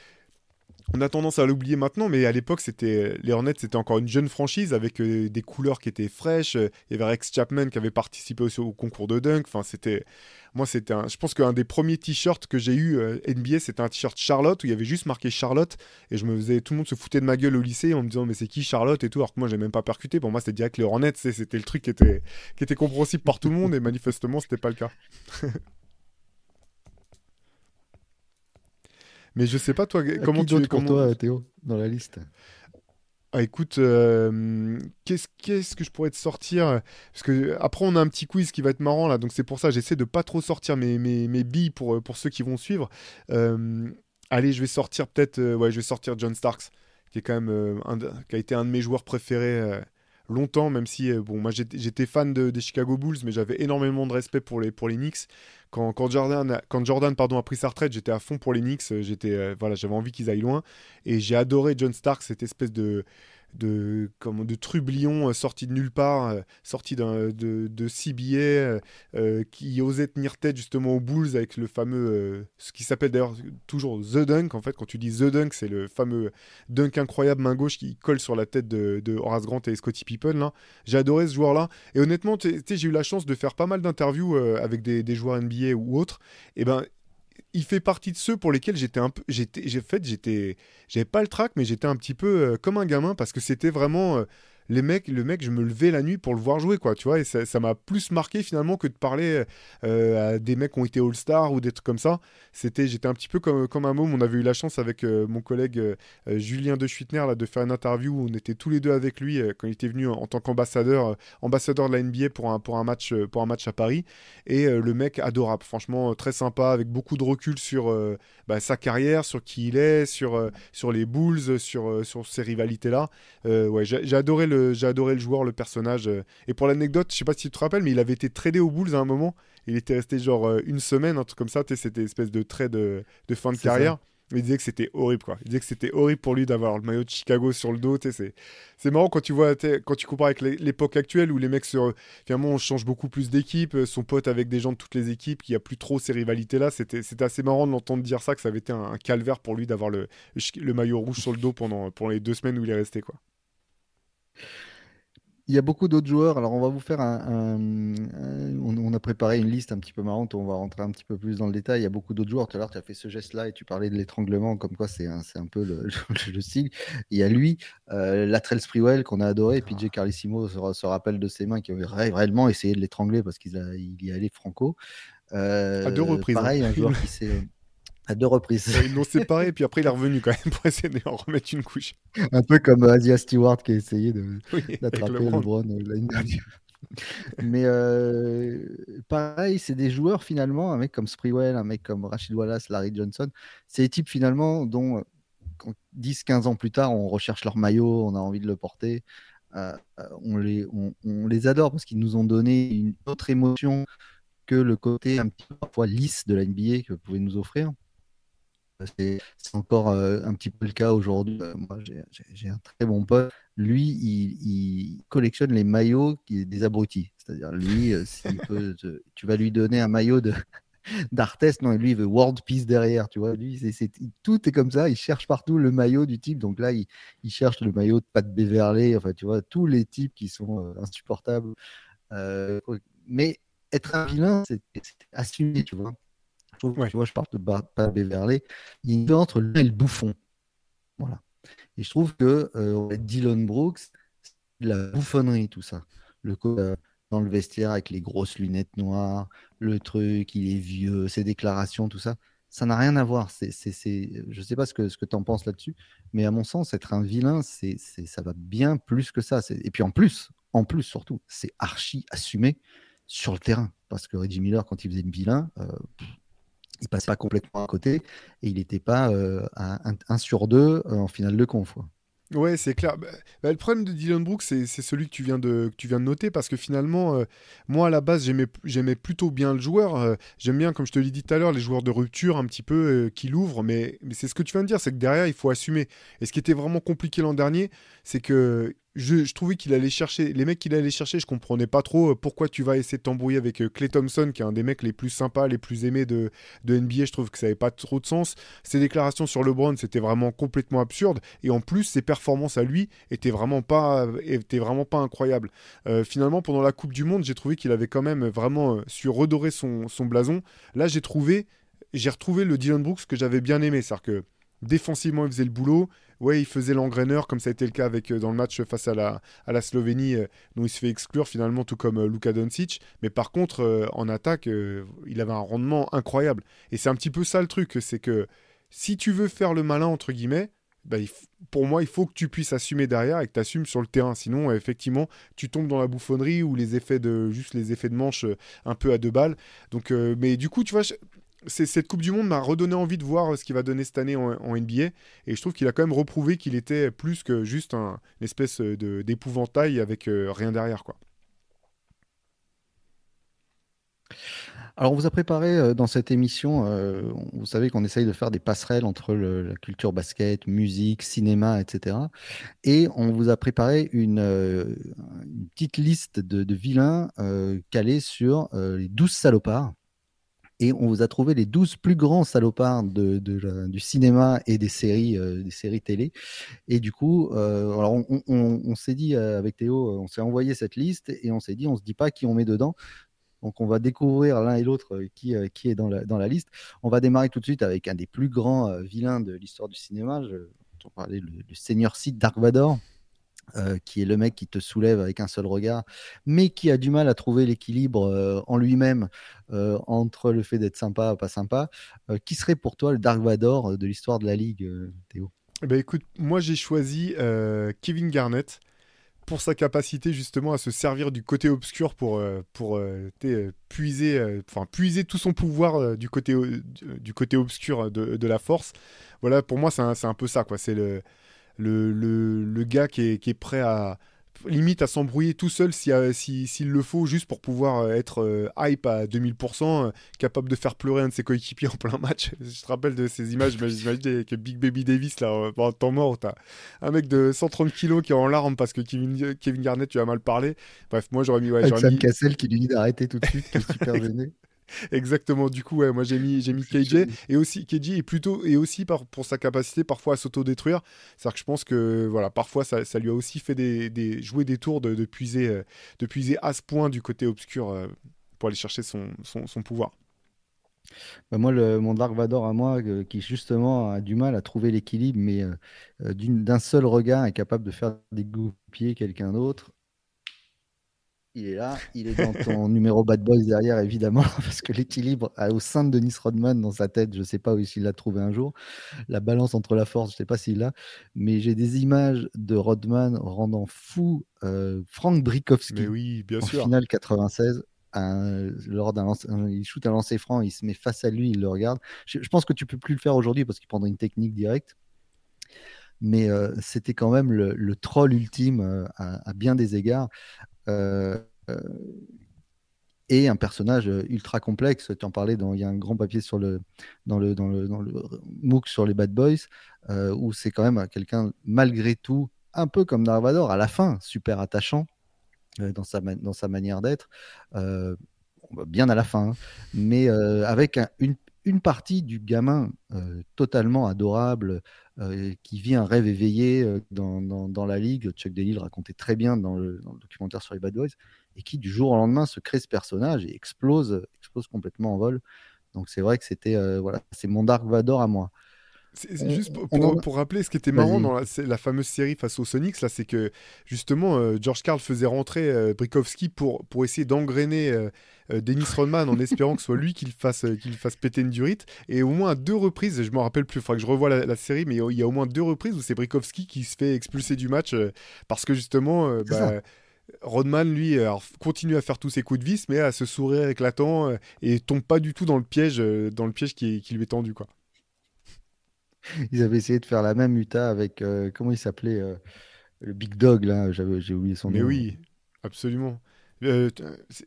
on a tendance à l'oublier maintenant, mais à l'époque, c'était les Hornets, c'était encore une jeune franchise avec euh, des couleurs qui étaient fraîches. Il y avait Rex Chapman qui avait participé aussi au concours de dunk. Enfin, c'était, moi, c'était, je pense qu'un des premiers t-shirts que j'ai eu euh, NBA, c'était un t-shirt Charlotte où il y avait juste marqué Charlotte et je me faisais, tout le monde se foutait de ma gueule au lycée en me disant mais c'est qui Charlotte et tout, alors que moi j'ai même pas percuté. Pour moi, c'était direct les Hornets, c'était le truc qui était, qui était compréhensible par tout le monde et manifestement, c'était pas le cas. Mais je sais pas, toi, comment tu. Comment... toi, Théo, dans la liste? Ah, écoute, euh, qu'est-ce que je pourrais te sortir? Parce que après, on a un petit quiz qui va être marrant là, donc c'est pour ça j'essaie de pas trop sortir mes, mes, mes, billes pour, pour ceux qui vont suivre. Euh, allez, je vais sortir peut-être, euh, ouais, je vais sortir John Starks, qui est quand même un qui a été un de mes joueurs préférés longtemps, même si bon, moi j'étais fan des Chicago Bulls, mais j'avais énormément de respect pour les, pour les Knicks. Quand, Jordan, a, quand Jordan pardon, a pris sa retraite, j'étais à fond pour les Knicks. J'étais, voilà, j'avais envie qu'ils aillent loin. Et j'ai adoré John Stark, cette espèce de, de, comme, de trublion euh, sorti de nulle part, euh, sorti de, de euh, qui osait tenir tête justement aux Bulls avec le fameux, ce qui s'appelle d'ailleurs toujours The Dunk. En fait, quand tu dis The Dunk, c'est le fameux dunk incroyable main gauche qui colle sur la tête de, Horace Grant et Scottie Pippen. J'ai adoré ce joueur-là. Et honnêtement, j'ai eu la chance de faire pas mal d'interviews avec des, des, joueurs NBA ou autres. Et ben, il fait partie de ceux pour lesquels j'étais un peu j'étais fait j'étais j'avais pas le trac mais j'étais un petit peu euh, comme un gamin parce que c'était vraiment euh, les mecs, le mec, je me levais la nuit pour le voir jouer, quoi, tu vois, et ça m'a plus marqué finalement que de parler euh, à des mecs qui ont été All-Star ou des trucs comme ça. C'était, j'étais un petit peu comme, comme un môme. On avait eu la chance avec euh, mon collègue euh, Julien De Schuitner là, de faire une interview où on était tous les deux avec lui quand il était venu en, tant qu'ambassadeur, ambassadeur de la NBA pour un, pour un, match, pour un match à Paris. Et le mec adorable, franchement, très sympa, avec beaucoup de recul sur bah, sa carrière, sur qui il est, sur, sur les Bulls, sur, sur ces rivalités-là. ouais, j'ai adoré le j'ai adoré le joueur, le personnage. Euh. Et pour l'anecdote, je sais pas si tu te rappelles, mais il avait été tradé aux Bulls à un moment. Il était resté genre euh, une semaine, un truc comme ça. C'était espèce de trade de, de fin de carrière. Il disait que c'était horrible, quoi. Il disait que c'était horrible pour lui d'avoir le maillot de Chicago sur le dos. C'est marrant quand tu vois, quand tu compares avec l'époque actuelle où les mecs, se, finalement, on change beaucoup plus d'équipes, euh, sont potes avec des gens de toutes les équipes, qu'il n'y a plus trop ces rivalités-là. C'était assez marrant de l'entendre dire ça, que ça avait été un, un calvaire pour lui d'avoir le, le, maillot rouge sur le dos pendant, pendant les deux semaines où il est resté, quoi. Il y a beaucoup d'autres joueurs. Alors, on va vous faire un. on, a préparé une liste un petit peu marrante. On va rentrer un petit peu plus dans le détail. Il y a beaucoup d'autres joueurs. Tout à l'heure, tu as fait ce geste-là et tu parlais de l'étranglement, comme quoi c'est un, un, peu le, le, style. Il y a lui, euh, Latrell Sprewell, qu'on a adoré. Et puis, J. Carlissimo se, se, rappelle de ses mains qui avait réellement essayé de l'étrangler parce qu'il il y allait franco. Euh, à deux reprises. Hein. Pareil, un joueur qui s'est. À deux reprises. Ils l'ont séparé, et puis après, il est revenu quand même pour essayer de remettre une couche. Un peu comme Asia Stewart qui a essayé d'attraper le LeBron euh, l'année dernière. Mais euh, pareil, c'est des joueurs finalement, un mec comme Sprewell, un mec comme Rachid Wallace, Larry Johnson. C'est des types finalement dont 10-15 ans plus tard, on recherche leur maillot, on a envie de le porter. Euh, on, les, on, on, les adore parce qu'ils nous ont donné une autre émotion que le côté un petit peu parfois lisse de la NBA que vous pouvez nous offrir. C'est encore euh, un petit peu le cas aujourd'hui. Euh, moi, j'ai un très bon pote. Lui, il, collectionne les maillots des abrutis. C'est-à-dire, lui, euh, tu vas lui donner un maillot de d'Artest, non, lui, il veut World Peace derrière, tu vois. Lui, tout est comme ça. Il cherche partout le maillot du type. Donc là, il, cherche le maillot de Pat Beverley. Enfin, tu vois, tous les types qui sont insupportables. mais être un vilain, c'est assumé, tu vois. Tu vois, je parle de Pat Beverley. Il y a une différence entre lui et le bouffon. Voilà. Et je trouve que euh, Dylan Brooks, la bouffonnerie, tout ça. le dans le vestiaire avec les grosses lunettes noires, le truc, il est vieux, ses déclarations, tout ça. Ça n'a rien à voir. C'est, je ne sais pas ce que, ce que tu en penses là-dessus, mais à mon sens, être un vilain, c'est, ça va bien plus que ça. Et puis en plus, en plus surtout, c'est archi assumé sur le terrain. Parce que Reggie Miller, quand il faisait le vilain, euh, il passe pas complètement à côté et il n'était pas euh, à 1 sur 2 euh, en finale de conf. Ouais, c'est clair. Bah, bah, le problème de Dylan Brooks, c'est celui que tu, viens de, noter, parce que finalement, euh, moi, à la base, j'aimais plutôt bien le joueur. Euh, j'aime bien, comme je te l'ai dit tout à l'heure, les joueurs de rupture, un petit peu, qui l'ouvrent, mais c'est ce que tu viens de dire, c'est que derrière, il faut assumer. Et ce qui était vraiment compliqué l'an dernier, c'est que je, trouvais qu'il allait chercher, les mecs qu'il allait chercher, je comprenais pas trop euh, pourquoi tu vas essayer de t'embrouiller avec Clay euh, Thompson, qui est un des mecs les plus sympas, les plus aimés de, NBA. Je trouve que ça n'avait pas trop de sens. Ses déclarations sur LeBron, c'était vraiment complètement absurde. Et en plus, ses performances à lui étaient vraiment pas, étaient vraiment pas incroyables. Euh, finalement, pendant la Coupe du Monde, j'ai trouvé qu'il avait quand même vraiment su redorer son, son blason. Là, j'ai trouvé, j'ai retrouvé le Dylan Brooks que j'avais bien aimé. C'est-à-dire que défensivement, il faisait le boulot ouais, il faisait l'engraineur, comme ça a été le cas avec, euh, dans le match face à la, à la Slovénie, euh, dont il se fait exclure finalement, tout comme euh, Luka Doncic. Mais par contre, en attaque, il avait un rendement incroyable. Et c'est un petit peu ça le truc, c'est que si tu veux faire le malin, entre guillemets, bah, pour moi, il faut que tu puisses assumer derrière et que tu assumes sur le terrain. Sinon, effectivement, tu tombes dans la bouffonnerie ou les effets de juste les effets de manche un peu à deux balles. Donc, mais du coup, tu vois, cette Coupe du Monde m'a redonné envie de voir ce qu'il va donner cette année en, NBA. Et je trouve qu'il a quand même reprouvé qu'il était plus que juste un, une espèce d'épouvantail avec euh, rien derrière. quoi. Alors, on vous a préparé euh, dans cette émission, euh, vous savez qu'on essaye de faire des passerelles entre la culture basket, musique, cinéma, etc. Et on vous a préparé une, petite liste de, vilains calés sur les 12 salopards et on vous a trouvé les 12 plus grands salopards de, du cinéma et des séries, euh, des séries télé. Et du coup, euh, alors on, s'est dit euh, avec Théo, on s'est envoyé cette liste et on s'est dit, on se dit pas qui on met dedans. Donc on va découvrir l'un et l'autre qui, qui est dans la, dans la liste. On va démarrer tout de suite avec un des plus grands vilains de l'histoire du cinéma. Je, on parlait le, le Seigneur Sith Dark Vador. Euh, qui est le mec qui te soulève avec un seul regard, mais qui a du mal à trouver l'équilibre euh, en lui-même euh, entre le fait d'être sympa ou pas sympa. qui serait pour toi le Dark Vador de l'histoire de la Ligue, Théo? Eh ben, Écoute, moi j'ai choisi Kevin Garnett pour sa capacité justement à se servir du côté obscur pour, pour puiser, puiser tout son pouvoir du, côté, du, côté obscur de, de, la force. Voilà, pour moi c'est un, un, peu ça, quoi. C'est le le, le, gars qui est, qui est, prêt à limite à s'embrouiller tout seul s'il si, si, le faut, juste pour pouvoir euh, être euh, hype à 2000%, euh, capable de faire pleurer un de ses coéquipiers en plein match. Je te rappelle de ces images, j'imagine que Big Baby Davis, là, en temps mort, t'as un mec de 130 kilos qui est en larmes parce que Kevin, Kevin Garnett, tu as mal parlé. Bref, moi j'aurais mis. Ouais, Avec Sam mis... Cassel qui lui dit d'arrêter tout de suite, qui est super gêné. Exactement. Du coup, ouais, moi j'ai mis j'ai mis KJ et aussi KJ est plutôt et aussi par, pour sa capacité parfois à s'autodétruire. C'est-à-dire que je pense que voilà, parfois ça, ça lui a aussi fait des, des jouer des tours de, de puiser euh, de puiser à ce point du côté obscur euh, pour aller chercher son, son, son pouvoir. Bah moi, le, mon Dark Vador à moi, euh, qui justement a du mal à trouver l'équilibre, mais d'un seul regard est capable de faire dégoupiller quelqu'un d'autre, il est là, il est dans ton numéro Bad Boys derrière, évidemment, parce que l'équilibre au sein de Denis Rodman dans sa tête, je ne sais pas où il l'a trouvé un jour. La balance entre la force, je ne sais pas s'il l'a, mais j'ai des images de Rodman rendant fou euh, Frank Brikowski oui, bien en sûr. finale 96. lors d'un il shoot un lancer franc, il se met face à lui, il le regarde. Je, pense que tu peux plus le faire aujourd'hui parce qu'il prendrait une technique directe mais euh, c'était quand même le, troll ultime euh, à, bien des égards. Euh, euh, et un personnage ultra complexe. Tu en parlais, dans, il y a un grand papier sur le, dans, le, dans, le, dans le MOOC sur les Bad Boys, euh, où c'est quand même quelqu'un, malgré tout, un peu comme Darvador, à la fin, super attachant dans, sa, dans sa manière d'être, bien à la fin, hein. mais avec une, une, partie du gamin totalement adorable, euh, qui vit un rêve éveillé euh, dans, la ligue. Chuck Daly racontait très bien dans le, documentaire sur les Bad Boys, et qui du jour au lendemain se crée ce personnage et explose, explose complètement en vol. Donc c'est vrai que c'était euh, voilà, c'est mon Dark Vador à moi. Juste pour, rappeler ce qui était marrant dans la, fameuse série face aux Sonics, là, c'est que justement euh, George Carl faisait rentrer euh, Brikowski pour, pour essayer d'engrainer euh, Dennis Rodman en espérant que ce soit lui qui le fasse, qu'il fasse péter une durite. Et au moins à deux reprises, je me rappelle plus, il faudra que je revoie la, série, mais il y a au moins deux reprises où c'est Brikowski qui se fait expulser du match parce que justement. Bah, Rodman, lui, continue à faire tous ses coups de vis, mais à se sourire éclatant et tombe pas du tout dans le piège, dans le piège qui, qui lui est tendu, quoi. Ils avaient essayé de faire la même Utah avec, euh, comment il s'appelait euh, Le Big Dog, là, j'ai oublié son nom. Mais oui, absolument. Euh,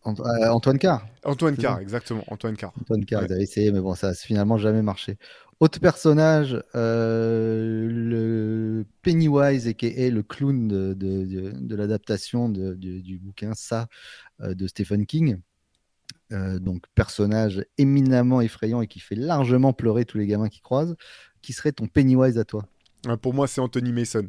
Antoine Carr. Antoine Carr, exactement. Antoine Carr. Antoine Carr, ils avaient essayé, mais bon, ça n'a finalement jamais marché. Autre personnage, le Pennywise, et qui est le clown de, de, de, l'adaptation du bouquin Ça de Stephen King. donc, personnage éminemment effrayant et qui fait largement pleurer tous les gamins qui croisent qui serait ton Pennywise à toi ah, Pour moi, c'est Anthony Mason.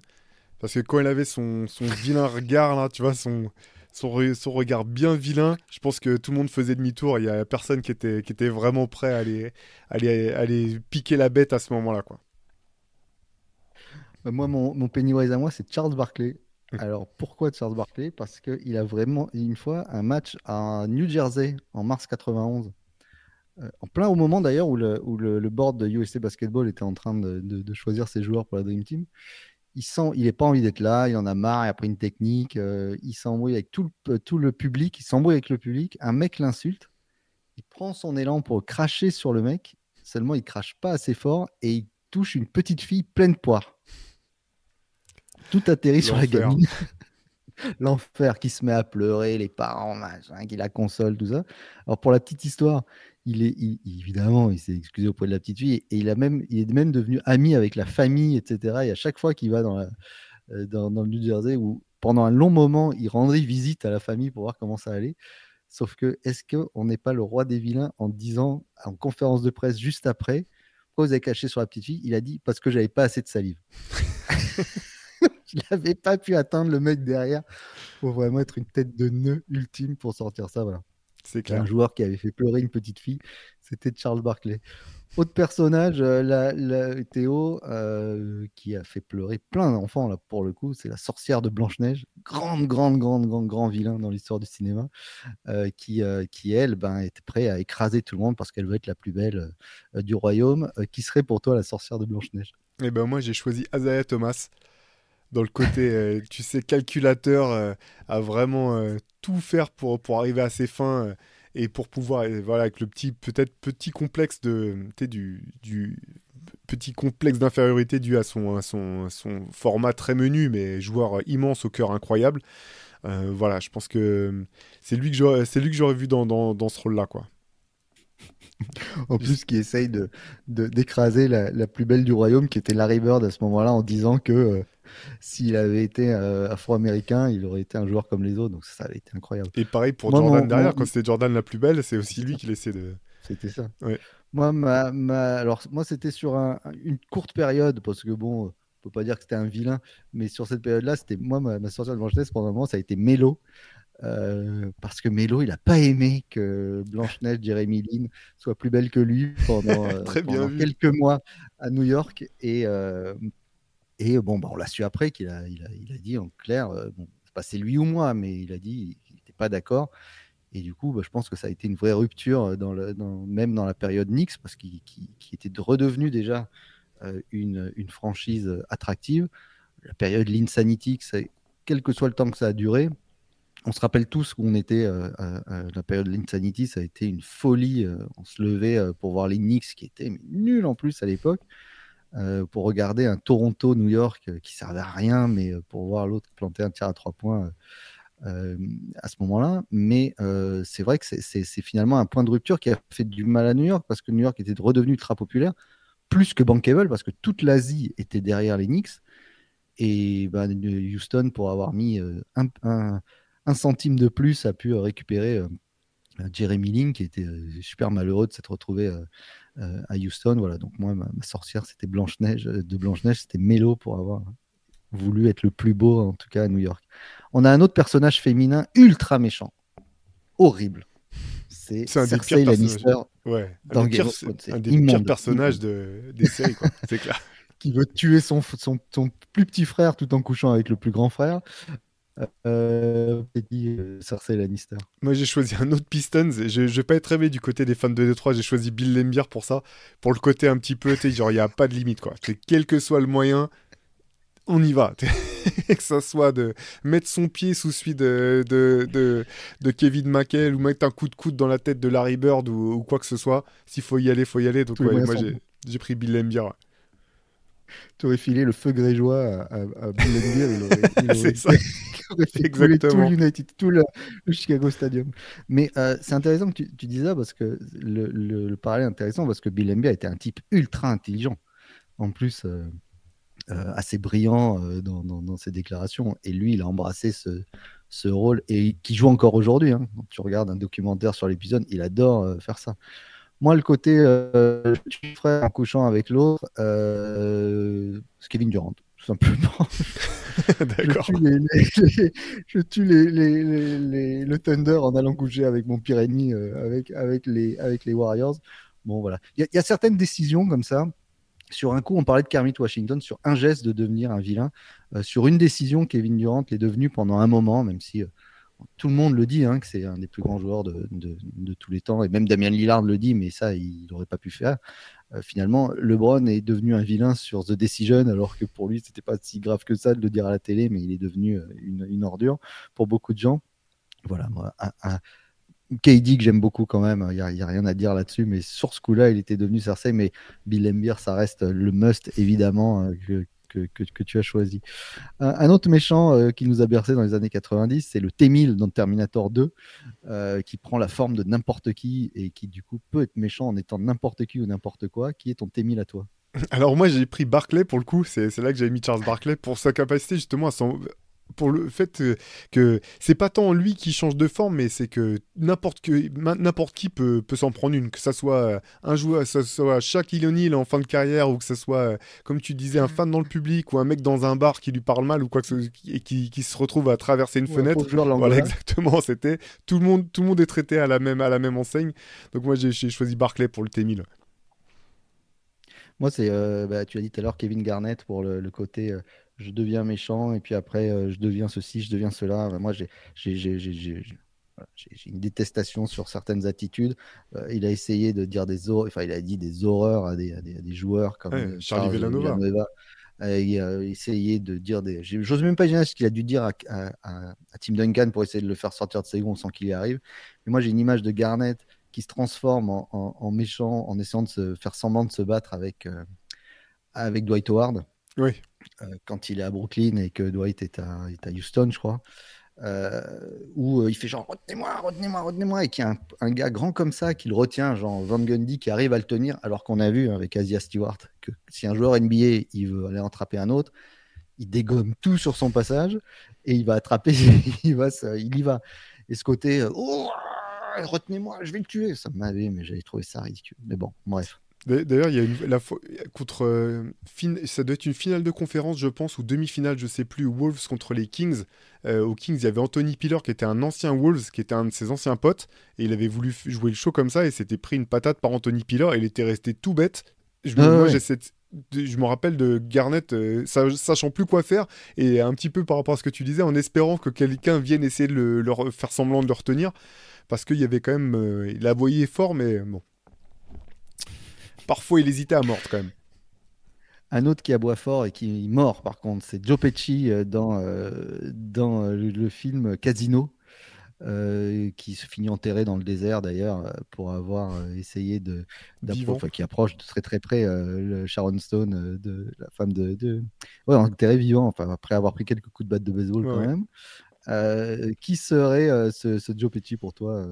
Parce que quand il avait son, son vilain regard, là, tu vois, son, son, son, regard bien vilain, je pense que tout le monde faisait demi-tour. Il n'y a personne qui était, qui était vraiment prêt à aller, aller, aller piquer la bête à ce moment-là. quoi. Bah, moi, mon, mon, Pennywise à moi, c'est Charles Barkley. Hum. Alors pourquoi Charles Barkley? Parce qu'il a vraiment, une fois, un match à New Jersey en mars 91 euh, en plein au moment d'ailleurs où, le, où le, board de USA Basketball était en train de, de, choisir ses joueurs pour la Dream Team. Il sent, il n'est pas envie d'être là, il en a marre, il a pris une technique, euh, il s'embrouille avec tout le, tout le public, il s'embrouille avec le public, un mec l'insulte, il prend son élan pour cracher sur le mec, seulement il crache pas assez fort et il touche une petite fille pleine de poire. Tout atterrit sur la gamine. L'enfer qui se met à pleurer, les parents, machin, qui la console, tout ça. Alors pour la petite histoire, il est évidemment, il s'est excusé auprès de la petite fille et il a même, il est même devenu ami avec la famille, etc. Et à chaque fois qu'il va dans, euh, dans, le New Jersey, où pendant un long moment, il rendrait visite à la famille pour voir comment ça allait. Sauf que, est-ce qu'on n'est pas le roi des vilains en disant en conférence de presse juste après, pourquoi vous avez caché sur la petite fille? Il a dit parce que j'avais pas assez de salive. il n'avait pas pu atteindre le mec derrière pour vraiment être une tête de nœud ultime pour sortir ça. Voilà. C'est Un joueur qui avait fait pleurer une petite fille, c'était Charles Barkley. Autre personnage, euh, la, Théo, euh, qui a fait pleurer plein d'enfants, là, pour le coup, c'est la sorcière de Blanche-Neige, grande, grande, grande, grande, grand vilain dans l'histoire du cinéma, euh, qui, qui, elle, ben, était prête à écraser tout le monde parce qu'elle veut être la plus belle du royaume. qui serait pour toi la sorcière de Blanche-Neige? Eh ben, moi, j'ai choisi Azaya Thomas dans le côté, euh, tu sais, calculateur, euh, à vraiment euh, tout faire pour, arriver à ses fins et pour pouvoir, voilà, avec le petit, peut-être petit complexe de, du, du petit complexe d'infériorité dû à son, format très menu, mais joueur immense au cœur incroyable. voilà, je pense que c'est lui que j'aurais, c'est lui que j'aurais vu dans, dans, dans ce rôle-là, quoi. En plus, qui essaye de, d'écraser la, la, plus belle du royaume, qui était Larry Bird à ce moment-là, en disant que s'il avait été euh, afro-américain, il aurait été un joueur comme les autres. Donc ça, avait été incroyable. Et pareil pour Jordan derrière, quand c'était Jordan la plus belle, c'est aussi lui qui laissait de. C'était ça. Moi, ma, alors moi, c'était sur une courte période parce que bon, on peut pas dire que c'était un vilain, mais sur cette période-là, c'était moi ma, sortie de Blanche-Neige pendant un moment, ça a été Mélo. Euh, parce que Mélo, il n'a pas aimé que Blanche-Neige, Jeremy Lin soit plus belle que lui pendant, euh, quelques mois à New York. Et, et bon, bah, on l'a su après qu'il a, il a, il a, dit en clair, euh, bon, c'est pas c'est lui ou moi, mais il a dit qu'il n'était pas d'accord. Et du coup, bah, je pense que ça a été une vraie rupture, euh, dans le, dans, même dans la période Knicks, parce qu'il était redevenu déjà euh, une, une, franchise attractive. La période l'Insanity, quel que soit le temps que ça a duré, on se rappelle tous où on était à, la période de l'Insanity, ça a été une folie. on se levait pour voir les Knicks qui étaient nuls en plus à l'époque. Euh, pour regarder un Toronto-New York euh, qui servait à rien, mais euh, pour voir l'autre planter un tir à trois points à ce moment-là. Mais c'est vrai que c'est finalement un point de rupture qui a fait du mal à New York parce que New York était redevenu très populaire, plus que bankable parce que toute l'Asie était derrière les Knicks. Et ben, Houston, pour avoir mis un, un, centime de plus, a pu récupérer Jeremy Lin, qui était super malheureux de s'être retrouvé euh, à Houston. Voilà, donc moi, ma, sorcière, c'était Blanche-Neige. Euh, de Blanche-Neige, c'était Mélo pour avoir voulu être le plus beau, en tout cas à New York. On a un autre personnage féminin ultra méchant. Horrible. c'est Cersei Lannister. Ouais, dans Game of Thrones. Un des pires personnages de, des séries, c'est clair. qui veut tuer son, son, son, plus petit frère tout en couchant avec le plus grand frère. Euh, dit euh, Cersei Lannister. Moi j'ai choisi un autre Pistons. Je, je vais pas être rêvé du côté des fans de Détroit. J'ai choisi Bill Lembier pour ça. Pour le côté un petit peu, genre il n'y a pas de limite quoi. Quel que soit le moyen, on y va. que ça soit de mettre son pied sous celui de, de, de, de, Kevin McHale ou mettre un coup de coude dans la tête de Larry Bird ou, quoi que ce soit. S'il faut y aller, faut y aller. Donc moi j'ai pris Bill Lembier tu aurais filé le feu grégeois à, à Il c'est ça. Exactement. tout United, tout le, Chicago Stadium. Mais euh, c'est intéressant que tu, tu dis ça parce que le, le, parallèle est intéressant parce que Bill Embiid était un type ultra intelligent. En plus, euh, euh, assez brillant dans, dans, ses déclarations. Et lui, il a embrassé ce, ce rôle et qui joue encore aujourd'hui. Hein. Quand tu regardes un documentaire sur l'épisode, il adore faire ça. Moi, le côté je frère en couchant avec l'autre, Kevin Durant, tout simplement. D'accord. Je tue, les, le Thunder en allant coucher avec mon pire ennemi, euh, avec, avec, les, avec les Warriors. Bon, voilà. Il y, a certaines décisions comme ça. Sur un coup, on parlait de Kermit Washington, sur un geste de devenir un vilain. Euh, sur une décision, Kevin Durant l'est devenu pendant un moment, même si tout le monde le dit, hein, que c'est un des plus grands joueurs de, tous les temps, et même Damien Lillard le dit, mais ça, il n'aurait pas pu faire. Euh, finalement, LeBron est devenu un vilain sur The Decision, alors que pour lui, c'était pas si grave que ça de le dire à la télé, mais il est devenu euh, une, ordure pour beaucoup de gens. Voilà, moi, KD que j'aime beaucoup quand même, il n'y a, rien à dire là-dessus, mais sur ce coup-là, il était devenu Cersei, mais Bill Embiid, ça reste le must, évidemment, euh, que, tu as choisi. Un, autre méchant euh, qui nous a bercé dans les années 90, c'est le T-1000 dans Terminator 2, euh, qui prend la forme de n'importe qui et qui du coup peut être méchant en étant n'importe qui ou n'importe quoi. Qui est ton T-1000 à toi? Alors moi j'ai pris Barclay pour le coup, c'est là que j'avais mis Charles Barclay pour sa capacité justement à s'en pour le fait euh, que c'est pas tant lui qui change de forme, mais c'est que n'importe n'importe qui peut, peut s'en prendre une, que ça soit euh, un joueur, que ça soit Shaquille O'Neal en fin de carrière, ou que ce soit, euh, comme tu disais, un fan dans le public, ou un mec dans un bar qui lui parle mal, ou quoi que ce et qui, qui se retrouve à traverser une fenêtre. Voilà, exactement, c'était tout le monde, tout le monde est traité à la même, à la même enseigne. Donc moi j'ai choisi Barclay pour le T1000. Moi, c'est, bah, tu as dit tout à l'heure Kevin Garnett pour le, côté je deviens méchant et puis après euh, je deviens ceci, je deviens cela. moi, j'ai une détestation sur certaines attitudes. Euh, il a essayé de dire des horreurs, enfin, il a dit des horreurs à des, joueurs comme euh, Charlie Villanova. il a essayé de dire des. J'ose même pas imaginer ce qu'il a dû dire à, à, Tim Duncan pour essayer de le faire sortir de ses gonds sans qu'il y arrive. Mais moi, j'ai une image de Garnett qui se transforme en, méchant en essayant de se faire semblant de se battre avec, avec Dwight Howard. Oui. Euh, quand il est à Brooklyn et que Dwight est à, Houston, je crois. Euh, où euh, il fait genre retenez-moi, retenez-moi, retenez-moi, et qu'il y a un, gars grand comme ça qui le retient, genre Van Gundy, qui arrive à le tenir, alors qu'on a vu avec Asia Stewart que si un joueur NBA il veut aller attraper un autre, il dégomme tout sur son passage et il va attraper, il, va, il y va. Et ce côté oh, retenez-moi, je vais le tuer, ça m'avait, mais j'avais trouvé ça ridicule. Mais bon, bref. D'ailleurs, il y a une, la, contre, euh, ça doit être une finale de conférence, je pense, ou demi-finale, je sais plus, Wolves contre les Kings. Euh, aux Kings, il y avait Anthony Piller qui était un ancien Wolves, qui était un de ses anciens potes, et il avait voulu jouer le show comme ça, et s'était pris une patate par Anthony Piller, et il était resté tout bête. Je, ah moi, je me rappelle de Garnett euh, sachant plus quoi faire, et un petit peu par rapport à ce que tu disais, en espérant que quelqu'un vienne essayer de le, leur faire semblant de le retenir, parce qu'il y avait quand même. il a voyé fort, mais bon Parfois, il hésitait à mordre quand même. Un autre qui aboie fort et qui mord, par contre, c'est Joe Pesci euh, dans, euh, dans euh, le, film Casino, qui se finit enterré dans le désert d'ailleurs pour avoir essayé de enfin, qui approche de très très près le Sharon Stone de la femme de, de... ouais enterré vivant enfin après avoir pris quelques coups de batte de baseball quand même. Qui serait ce, ce, Joe Pesci pour toi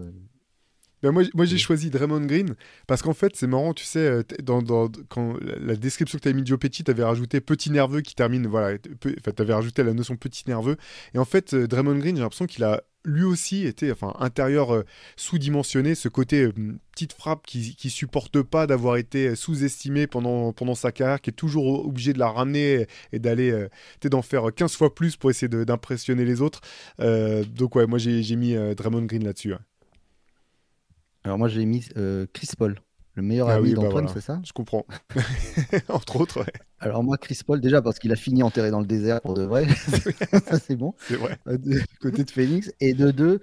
ben moi, moi j'ai choisi Draymond Green parce qu'en fait, c'est marrant, tu sais, euh, dans, dans, quand la description que tu mis Joe Petit, tu avais rajouté petit nerveux qui termine, voilà, tu avais rajouté la notion petit nerveux. Et en fait, euh, Draymond Green, j'ai l'impression qu'il a lui aussi été, enfin, intérieur euh, sous-dimensionné, ce côté petite frappe qui, qui supporte pas d'avoir été sous-estimé pendant, pendant sa carrière, qui est toujours obligé de la ramener et d'aller, tu d'en faire 15 fois plus pour essayer d'impressionner les autres. donc, ouais, moi j'ai mis Draymond Green là-dessus. Alors moi j'ai mis Chris Paul, le meilleur Ah ami oui, bah d'Antoine, voilà, c'est ça? Je comprends. Entre autres, ouais, Alors moi Chris Paul déjà parce qu'il a fini enterré dans le désert pour de vrai, ça c'est bon. c'est vrai. euh, de- côté de Phoenix. Et de deux,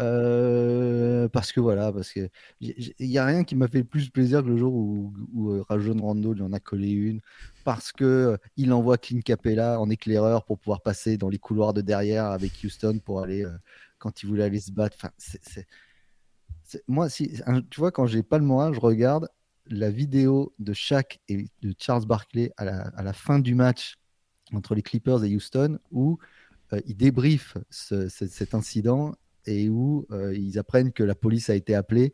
euh, parce que voilà, parce que il n'y a rien qui m'a fait plus plaisir que le jour où, où euh, Rajon Rondo lui en a collé une, parce que euh, il envoie Clint Capella en éclaireur pour pouvoir passer dans les couloirs de derrière avec Houston pour aller euh, quand il voulait aller se battre. Enfin, c'est- moi, si, tu vois, quand j'ai pas le moral, je regarde la vidéo de Shaq et de Charles Barkley à la, à la fin du match entre les Clippers et Houston où euh, ils débriefent ce- ce- cet incident et où euh, ils apprennent que la police a été appelée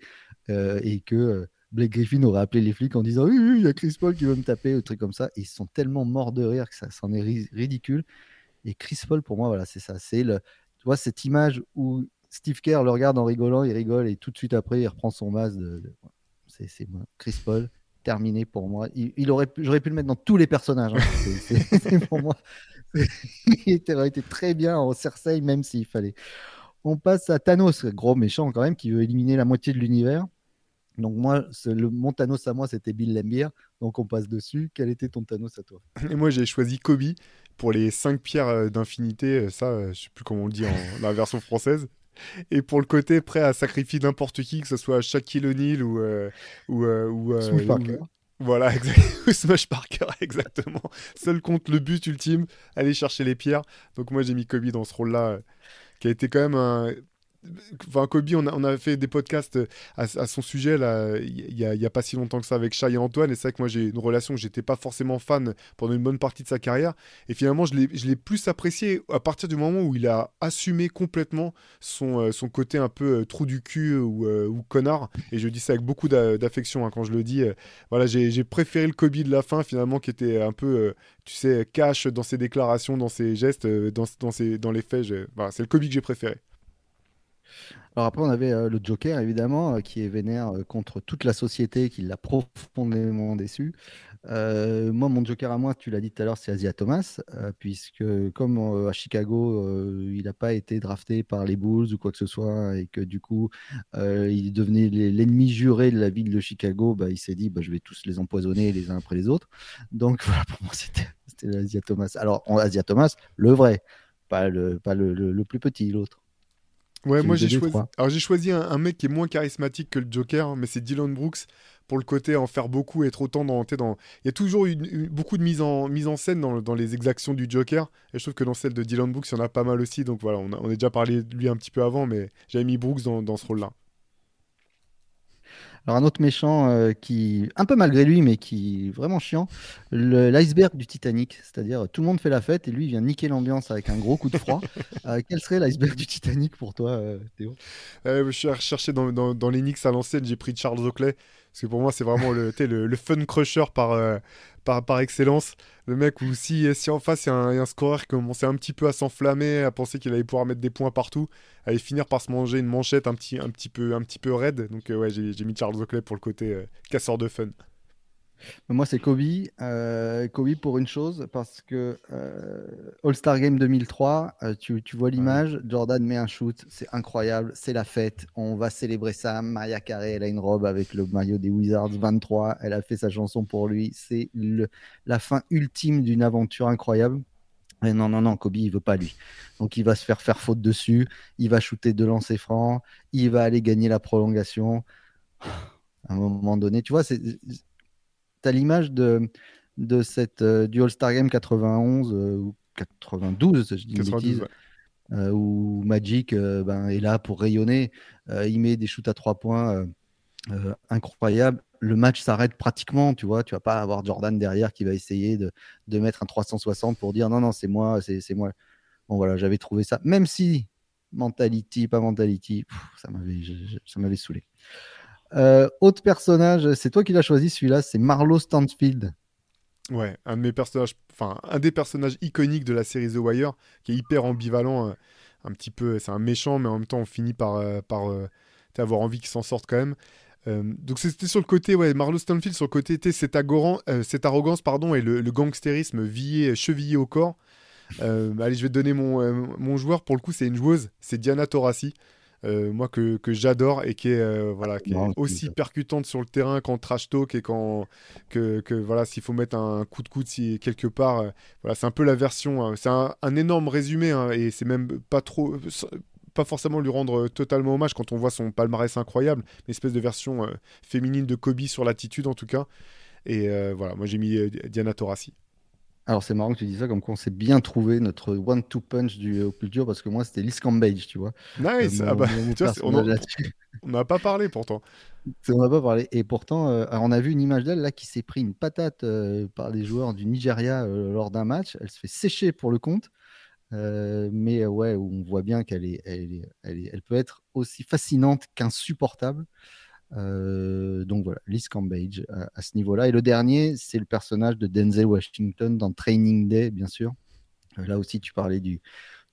euh, et que Blake Griffin aurait appelé les flics en disant oui, il y a Chris Paul qui veut me taper, ou truc comme ça. Et ils sont tellement morts de rire que ça c'en est ri- ridicule. Et Chris Paul, pour moi, voilà, c'est ça. C'est le, tu vois, cette image où Steve Kerr le regarde en rigolant, il rigole et tout de suite après, il reprend son masque. De, de- c'est. Chris Paul, terminé pour moi. Il, aurait j'aurais pu le mettre dans tous les personnages. hein. C'est, pour moi. il était- aurait été très bien en Cersei, même s'il fallait. On passe à Thanos, gros méchant quand même, qui veut éliminer la moitié de l'univers. Donc moi, le, mon Thanos à moi, c'était Bill Lambier. Donc on passe dessus. Quel était ton Thanos à toi? Et moi, j'ai choisi Kobe pour les 5 pierres euh, d'infinité. euh, Ça, euh, je sais plus comment on le dit en la version française. Et pour le côté prêt à sacrifier n'importe qui, que ce soit Shaquille O'Neal ou. euh, ou, euh, ou, euh, ou- Parker. Voilà, ou Smash Parker, exactement. Seul contre le but ultime, aller chercher les pierres. Donc moi, j'ai mis Kobe dans ce rôle-là, qui a été quand même un. Enfin, Kobe, on a, fait des podcasts à, à son sujet il y, y a pas si longtemps que ça avec Shai et Antoine. Et c'est vrai que moi, j'ai une relation que j'étais pas forcément fan pendant une bonne partie de sa carrière. Et finalement, je l'ai plus apprécié à partir du moment où il a assumé complètement son, euh, côté un peu euh, trou du cul ou, euh, connard. Et je dis ça avec beaucoup d'a- d'affection hein, quand je le dis. euh, voilà, j'ai préféré le Kobe de la fin finalement, qui était un peu, euh, tu sais, cash dans ses déclarations, dans ses gestes, euh, dans, ses, les faits. c'est le Kobe que j'ai préféré. Alors après, on avait euh, le Joker, évidemment, euh, qui est vénère euh, contre toute la société, qui l'a profondément déçu. Moi, mon Joker à moi, tu l'as dit tout à l'heure, c'est Asia Thomas, puisque comme à Chicago, il n'a pas été drafté par les Bulls ou quoi que ce soit, et que du coup, il devenait l'ennemi juré de la ville de Chicago, bah, il s'est dit, bah, je vais tous les empoisonner les uns après les autres. Donc voilà, pour moi, c'était Asia Thomas. Alors, en Asia Thomas, le vrai, pas le, pas le plus petit, l'autre. Ouais, moi j'ai choisi. Détroit. Alors j'ai choisi un, un mec qui est moins charismatique que le Joker, hein, mais c'est Dylan Brooks pour le côté en faire beaucoup, être autant dans. dans... Il y a toujours une- une- beaucoup de mise en, mise en scène dans, dans les exactions du Joker, et je trouve que dans celle de Dylan Brooks, il y en a pas mal aussi. Donc voilà, on a, on a déjà parlé de lui un petit peu avant, mais j'avais mis Brooks dans, dans ce rôle-là. Alors un autre méchant euh, qui, un peu malgré lui, mais qui est vraiment chiant, l'iceberg du Titanic. C'est-à-dire tout le monde fait la fête et lui il vient niquer l'ambiance avec un gros coup de froid. Euh, quel serait l'iceberg du Titanic pour toi, euh, Théo? Je suis recherché dans, dans, dans à l'ancienne, j'ai pris Charles Oakley. Parce que pour moi, c'est vraiment le, fun crusher par, euh, par, excellence. Le mec où si, si en face, il y, a un y scoreur qui commençait un petit peu à s'enflammer, à penser qu'il allait pouvoir mettre des points partout, allait finir par se manger une manchette un petit, un petit, peu, un petit peu raide. Donc euh, ouais, j'ai j'ai mis Charles Oakley pour le côté euh, casseur de fun. Moi c'est Kobe. Euh, Kobe pour une chose, parce que euh, All-Star Game 2003, euh, tu, tu vois l'image, Jordan met un shoot, c'est incroyable, c'est la fête, on va célébrer ça. Maria Carey, elle a une robe avec le maillot des Wizards 23, elle a fait sa chanson pour lui, c'est la fin ultime d'une aventure incroyable. Et non, non, non, Kobe, il veut pas lui. Donc, il va se faire faire faute dessus. Il va shooter deux lancers francs. Il va aller gagner la prolongation. À un moment donné, tu vois, c'est, as l'image de, de cette, euh, du All-Star Game 91 euh, ou 92, je dis une 92, bêtise, ouais. euh, où Magic ben, est là pour rayonner. Il met des shoots à trois points incroyables. Le match s'arrête pratiquement, tu vois. Tu vas pas avoir Jordan derrière qui va essayer de, de mettre un 360 pour dire non, non, c'est moi, c'est moi. Bon, voilà, j'avais trouvé ça. Même si mentality, pas mentality, pff, ça m'avait saoulé. Euh, autre personnage, c'est toi qui l'as choisi celui-là, c'est Marlowe Stansfield. Ouais, un de personnages, enfin un des personnages iconiques de la série The Wire, qui est hyper ambivalent, euh, un petit peu, c'est un méchant, mais en même temps on finit par, euh, par euh, avoir envie qu'il s'en sorte quand même. Donc c'était sur le côté, ouais, Marlowe Stanfield sur le côté, t'sais, cette, arrogance, pardon, et le, le gangstérisme chevillé au corps. Allez, je vais te donner mon, mon joueur. Pour le coup, c'est une joueuse, c'est Diana Taurasi. Moi que, que j'adore et qui est, voilà, qui est aussi percutante sur le terrain qu'en trash talk et quand que, que voilà, s'il faut mettre un coup de coude si, quelque part, voilà, c'est un peu la version, hein. c'est un, un, énorme résumé hein, et c'est même pas trop pas forcément lui rendre totalement hommage quand on voit son palmarès incroyable, une espèce de version féminine de Kobe sur l'attitude en tout cas. Et voilà, moi j'ai mis Diana Taurasi. Alors c'est marrant que tu dis ça, comme quoi on s'est bien trouvé notre one-two punch du euh, culture, parce que moi c'était Liz Cambage, tu vois. Nice, ah bah, on n'a pas parlé pourtant. On n'a pas parlé. Et pourtant, euh, on a vu une image d'elle là qui s'est pris une patate euh, par des joueurs du Nigeria lors d'un match. Elle se fait sécher pour le compte. mais ouais, on voit bien qu'elle est, elle, est, elle, peut être aussi fascinante qu'insupportable. Euh, donc voilà, Liz Cambage à, ce niveau-là. Et le dernier, c'est le personnage de Denzel Washington dans Training Day, bien sûr. Euh, là aussi, tu parlais du,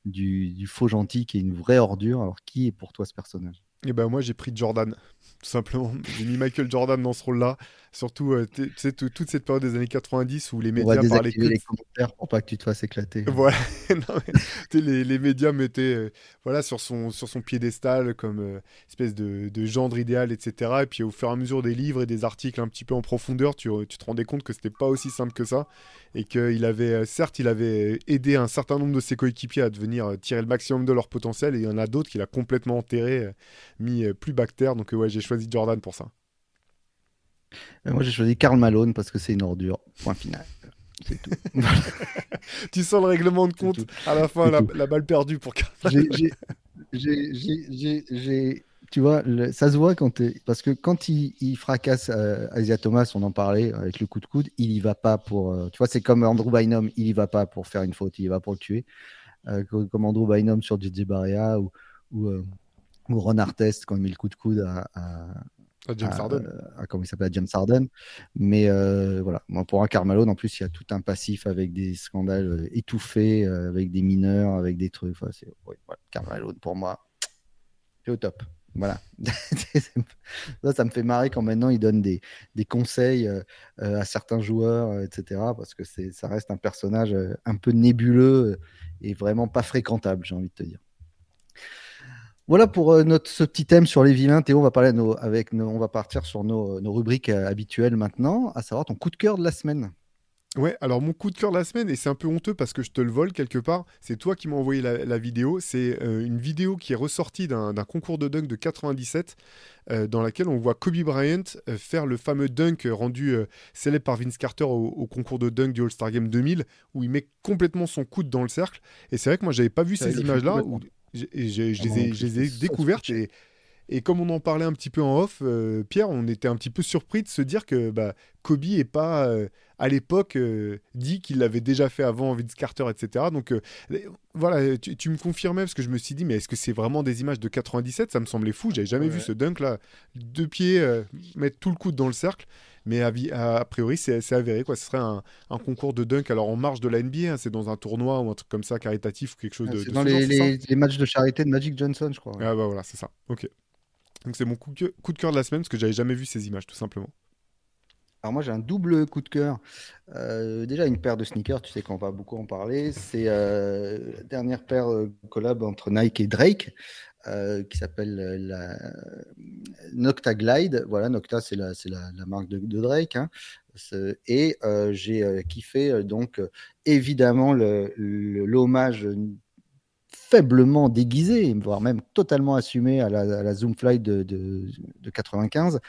du, faux gentil qui est une vraie ordure. Alors, qui est pour toi ce personnage? Eh ben moi, j'ai pris Jordan tout simplement. J'ai mis Michael Jordan dans ce rôle-là. Surtout, euh, tu sais, toute cette période des années 90 où les médias parlaient que. les commentaires pour pas que tu te fasses éclater. Voilà. les, les, médias mettaient euh, voilà, sur, son, sur son piédestal comme euh, espèce de, de, gendre idéal, etc. Et puis au fur et à mesure des livres et des articles un petit peu en profondeur, tu, tu te rendais compte que c'était pas aussi simple que ça. Et qu'il avait, certes, il avait aidé un certain nombre de ses coéquipiers à devenir tirer le maximum de leur potentiel. Et il y en a d'autres qu'il a complètement enterré, mis plus bactère. Donc, ouais, j'ai choisi Jordan pour ça. Euh, moi, j'ai choisi Karl Malone parce que c'est une ordure. Point final. C'est tout. tu sens le règlement de compte à la fin, la, balle perdue pour Karl J'ai tu vois, ça se voit quand parce que quand il, fracasse euh, Asia Thomas, on en parlait avec le coup de coude, il y va pas pour. Euh, tu vois, c'est comme Andrew Bynum, il y va pas pour faire une faute, il y va pour le tuer. comme Andrew Bynum sur JJ Barrea ou, ou, ou Ron Artest quand il met le coup de coude à, James Harden. comment il s'appelle James Harden. Mais euh, voilà, moi pour un Carmelo, en plus, il y a tout un passif avec des scandales euh, étouffés, euh, avec des mineurs, avec des trucs. Enfin, Carmelo, pour moi, c'est au top. Voilà. ça, ça me fait marrer quand maintenant il donne des, des conseils à certains joueurs, etc. Parce que ça reste un personnage un peu nébuleux et vraiment pas fréquentable, j'ai envie de te dire. Voilà pour euh, notre, ce petit thème sur les vilains. Théo, on va, parler avec on va partir sur nos, rubriques euh, habituelles maintenant, à savoir ton coup de cœur de la semaine. Ouais, alors mon coup de cœur de la semaine, et c'est un peu honteux parce que je te le vole quelque part, c'est toi qui m'as envoyé la, vidéo. C'est euh, une vidéo qui est ressortie d'un concours de dunk de 97, dans laquelle on voit Kobe Bryant faire le fameux dunk rendu célèbre par Vince Carter au, concours de dunk du All-Star Game 2000, où il met complètement son coude dans le cercle. Et c'est vrai que moi, j'avais pas vu ces images-là. Je, les ai, découvertes et, et, comme on en parlait un petit peu en off, euh, Pierre, on était un petit peu surpris de se dire que bah, Kobe est pas euh, à l'époque euh, dit qu'il l'avait déjà fait avant Vince Carter, etc. Donc voilà, tu, me confirmais parce que je me suis dit, mais est-ce que c'est vraiment des images de 97 Ça me semblait fou, j'avais jamais vu ce dunk là, deux pieds, mettre tout le coude dans le cercle. Mais a, priori, c'est avéré. Quoi. Ce serait un, concours de dunk. Alors en marge de la NBA, hein, c'est dans un tournoi ou un truc comme ça, caritatif ou quelque chose ah, de. C'est dans les, matchs de charité de Magic Johnson, je crois. Ah bah voilà, c'est ça. Ok. Donc c'est mon coup, coup de cœur de la semaine parce que j'avais jamais vu ces images, tout simplement. Alors moi j'ai un double coup de cœur. Euh, déjà une paire de sneakers, tu sais qu'on va beaucoup en parler. C'est euh, la dernière paire euh, collab entre Nike et Drake. Euh, qui s'appelle euh, la Nocta Glide. Voilà, Nocta, c'est la, marque de, Drake. Hein. Et euh, j'ai kiffé donc évidemment l'hommage faiblement déguisé, voire même totalement assumé à la, Zoom Flight de, de, de 95,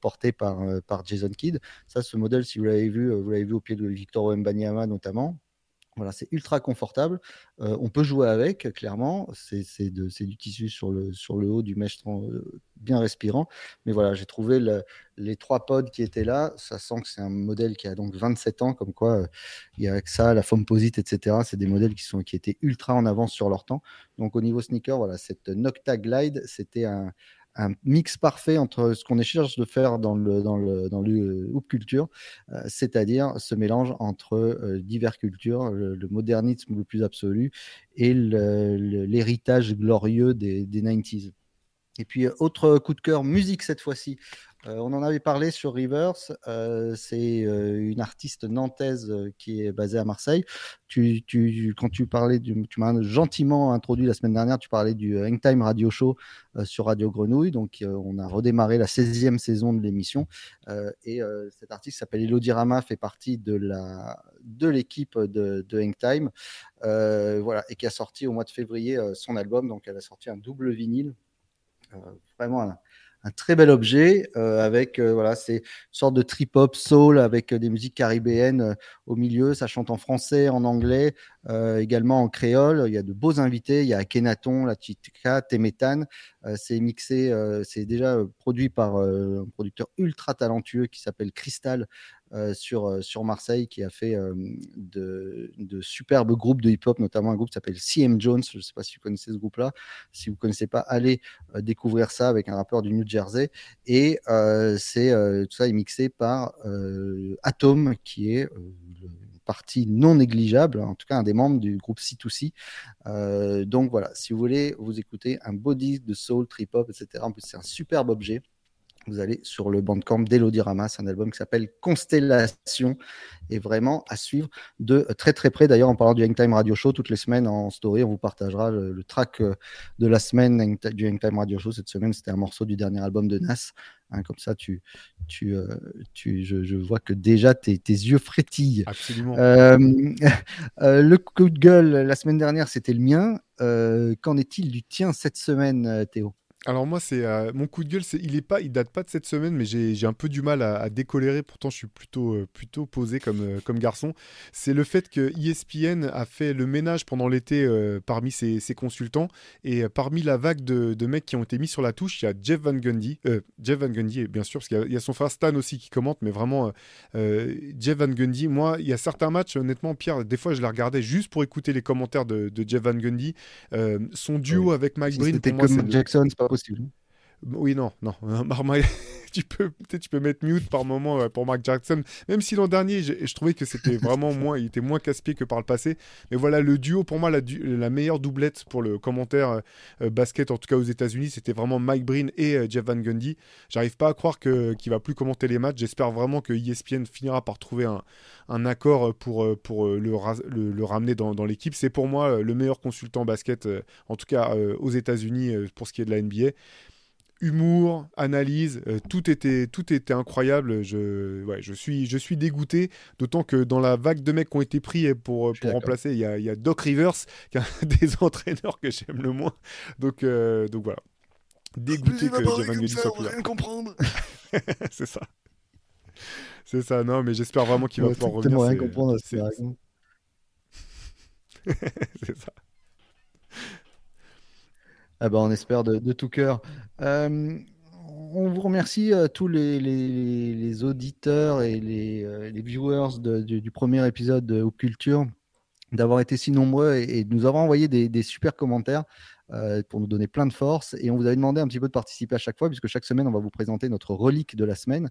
porté par, par Jason Kidd. Ça, ce modèle, si vous l'avez vu, vous l'avez vu au pied de Victor Wembanyama notamment. Voilà, c'est ultra confortable. Euh, on peut jouer avec, clairement. C'est du tissu sur le, sur le haut, du mèche euh, bien respirant. Mais voilà, j'ai trouvé les trois pods qui étaient là. Ça sent que c'est un modèle qui a donc 27 ans, comme quoi euh, il y a que ça, la Fomposite, etc. C'est des modèles qui, sont, qui étaient ultra en avance sur leur temps. Donc au niveau sneaker, voilà, cette Nocta Glide, c'était un, un mix parfait entre ce qu'on cherche de faire dans le, dans le, dans le hoop culture, euh, c'est-à-dire ce mélange entre euh, divers cultures, le, modernisme le plus absolu et l'héritage glorieux des, des 90s. Et puis, autre coup de cœur, musique cette fois-ci. On en avait parlé sur Rivers. c'est une artiste nantaise qui est basée à Marseille. Tu, tu, quand tu parlais, du, tu m'as gentiment introduit la semaine dernière, tu parlais du Hangtime Radio Show sur Radio Grenouille. Donc, on a redémarré la 16e saison de l'émission. et cet artiste s'appelle Elodie Rama, fait partie de la de l'équipe de, de Hangtime. voilà, et qui a sorti au mois de février son album. Donc, elle a sorti un double vinyle. vraiment un très bel objet euh, avec euh, voilà, c'est une sorte de trip hop soul avec euh, des musiques caribéennes au milieu. Ça chante en français, en anglais, également en créole. Il y a de beaux invités. Il y a Kenaton, La Chitka, Temetan. c'est mixé, c'est déjà produit par un producteur ultra talentueux qui s'appelle Crystal, euh, sur, euh, sur Marseille qui a fait euh, de, superbes groupes de hip-hop, notamment un groupe qui s'appelle CM Jones. Je ne sais pas si vous connaissez ce groupe-là. Si vous ne connaissez pas, allez découvrir ça avec un rappeur du New Jersey. Et tout ça est mixé par Atom, qui est une partie non négligeable, en tout cas un des membres du groupe C2C. donc voilà, si vous voulez vous écouter un body de soul, trip hop, etc. En plus, c'est un superbe objet vous allez sur le bandcamp d'Elodie Ramas, un album qui s'appelle Constellation et vraiment à suivre de très très près. D'ailleurs, en parlant du Hangtime Radio Show, toutes les semaines en story, on vous partagera le, track euh, de la semaine du Hangtime Radio Show. Cette semaine, c'était un morceau du dernier album de Nas. Hein, comme ça, tu, tu, euh, tu, je, vois que déjà tes, tes yeux frétillent. Absolument. Euh, le coup de gueule la semaine dernière, c'était le mien. Qu'en est-il du tien cette semaine, Théo? Alors moi, c'est euh, mon coup de gueule, c'est il est pas, il date pas de cette semaine, mais j'ai un peu du mal à, décolérer. Pourtant, je suis plutôt euh, plutôt posé comme euh, comme garçon. C'est le fait que ESPN a fait le ménage pendant l'été parmi ses, consultants et parmi la vague de, mecs qui ont été mis sur la touche, il y a Jeff Van Gundy, Jeff Van Gundy bien sûr parce qu'il y, a son frère Stan aussi qui commente, mais vraiment Jeff Van Gundy. Moi, il y a certains matchs, honnêtement, Pierre, des fois je les regardais juste pour écouter les commentaires de, Jeff Van Gundy. son duo avec Mike Breen, pour moi, comme Jackson, c'est pas student. Oui, non, non. tu peux tu peux mettre mute par moment euh, pour Mark Jackson, même si l'an dernier, je, trouvais que c'était vraiment moins, il était moins casse-pied que par le passé. Mais voilà, le duo pour moi, la, la meilleure doublette pour le commentaire euh, euh, basket, en tout cas aux États-Unis, c'était vraiment Mike Breen et Jeff Van Gundy. J'arrive pas à croire qu'il va plus commenter les matchs. J'espère vraiment que ESPN finira par trouver un, un accord pour pour le, le, ramener dans, dans l'équipe. C'est pour moi le meilleur consultant basket, en tout cas aux États-Unis pour ce qui est de la NBA humour, analyse, euh, tout, était, tout était incroyable. Je, ouais, je, suis, je suis dégoûté, d'autant que dans la vague de mecs qui ont été pris pour, pour remplacer, il y a, y a, Doc Rivers, qui est un des entraîneurs que j'aime le moins. Donc, euh, donc voilà. Dégoûté que Van soit plus là. comprendre. c'est ça. C'est ça, non, mais j'espère vraiment qu'il va pouvoir revenir. rien comprendre, c'est ça. Ah bah, on espère de, tout cœur. Euh, on vous remercie euh, tous les, auditeurs et les, euh, viewers du, premier épisode de Culture d'avoir été si nombreux et, de nous avoir envoyé des super commentaires. Euh, pour nous donner plein de force. Et on vous avait demandé un petit peu de participer à chaque fois, puisque chaque semaine, on va vous présenter notre relique de la semaine.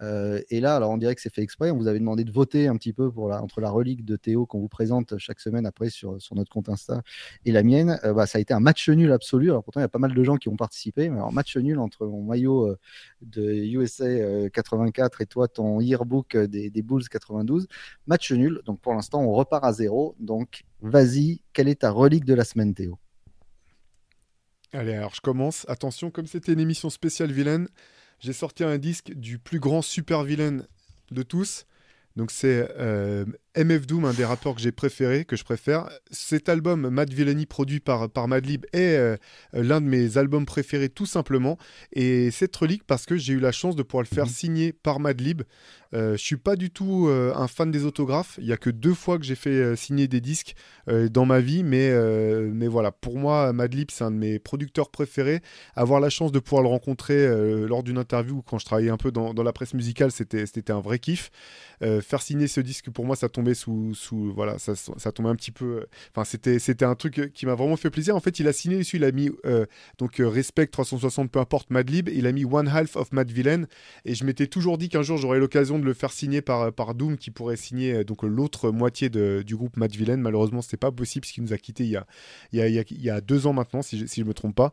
Euh, et là, alors on dirait que c'est fait exprès. On vous avait demandé de voter un petit peu pour la, entre la relique de Théo qu'on vous présente chaque semaine après sur, sur notre compte Insta et la mienne. Euh, bah, ça a été un match nul absolu. Alors pourtant, il y a pas mal de gens qui ont participé. Mais alors, match nul entre mon maillot de USA 84 et toi, ton yearbook des, des Bulls 92. Match nul. Donc pour l'instant, on repart à zéro. Donc vas-y, quelle est ta relique de la semaine, Théo? Allez, alors je commence. Attention, comme c'était une émission spéciale vilaine, j'ai sorti un disque du plus grand super vilain de tous. Donc c'est euh, MF Doom, un des rappeurs que j'ai préféré, que je préfère. Cet album, Mad Villainy, produit par, par Madlib, est euh, l'un de mes albums préférés tout simplement. Et cette relique parce que j'ai eu la chance de pouvoir le faire mhm. signer par Madlib. Euh, je suis pas du tout euh, un fan des autographes. Il y a que deux fois que j'ai fait euh, signer des disques dans ma vie, mais, mais voilà, pour moi, Madlib, c'est un de mes producteurs préférés. Avoir la chance de pouvoir le rencontrer lors d'une interview quand je travaillais un peu dans, dans la presse musicale, c'était un vrai kiff. faire signer ce disque, pour moi, ça tombe tombé sous, sous voilà, ça, ça tombait un petit peu. Enfin, c'était, c'était un truc qui m'a vraiment fait plaisir. En fait, il a signé dessus, il a mis donc Respect 360, peu importe Madlib, il a mis One Half of Mad Villain, et je m'étais toujours dit qu'un jour j'aurais l'occasion de le faire signer par, par Doom, qui pourrait signer donc l'autre moitié de, du groupe Mad Villain. Malheureusement, c'était pas possible, puisqu'il nous a quitté il y a, il y a, il y a, deux ans maintenant, si je, si je me trompe pas.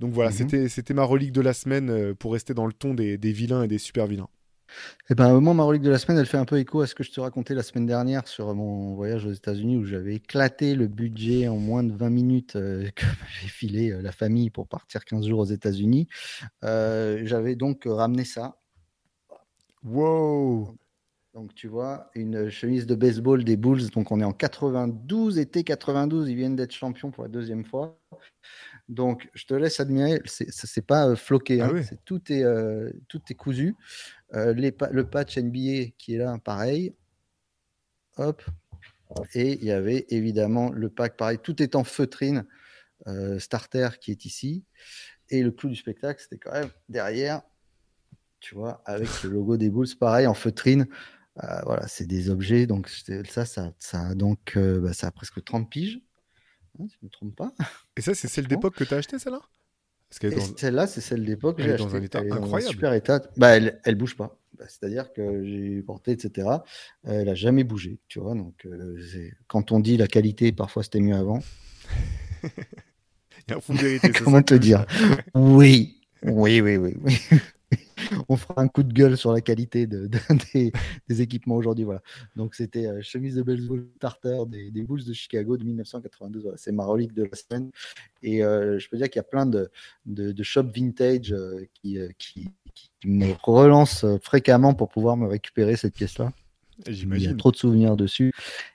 Donc voilà, mhm. c'était, c'était ma relique de la semaine pour rester dans le ton des, des vilains et des super vilains. Eh ben, moi, ma relique de la semaine, elle fait un peu écho à ce que je te racontais la semaine dernière sur mon voyage aux États-Unis où j'avais éclaté le budget en moins de 20 minutes euh, que m'avait filé euh, la famille pour partir 15 jours aux États-Unis. Euh, j'avais donc ramené ça. Wow! Donc, tu vois, une chemise de baseball des Bulls. Donc, on est en 92, été 92. Ils viennent d'être champions pour la deuxième fois. Donc, je te laisse admirer. C'est pas floqué. Ah hein. tout, est, tout est cousu. Euh, le patch NBA qui est là, pareil. Hop. Et il y avait évidemment le pack, pareil. Tout est en feutrine. Euh, starter qui est ici. Et le clou du spectacle, c'était quand même derrière, tu vois, avec le logo des Bulls, pareil, en feutrine. Euh, voilà, c'est des objets. Donc, ça, ça, ça, donc, bah, ça a presque 30 piges. Hein, si je ne me trompe pas. Et ça, c'est celle d'époque que tu as acheté, celle-là? Celle-là, c'est celle d'époque. Elle est dans un état incroyable. super état. Bah, elle, elle bouge pas. Bah, c'est-à-dire que j'ai porté, etc. Elle a jamais bougé, tu vois. Donc, euh, quand on dit la qualité, parfois c'était mieux avant. Il y a un fond de vérité. Comment te dire Oui, oui, oui, oui. oui. on fera un coup de gueule sur la qualité de, des, équipements aujourd'hui. Voilà. Donc, c'était euh, chemise de baseball starter des, des, Bulls de Chicago de 1992. C'est ma relique de la semaine. Et euh, je peux dire qu'il y a plein de, de, shops vintage euh, qui, qui, me relancent fréquemment pour pouvoir me récupérer cette pièce-là. Il y a trop de souvenirs dessus.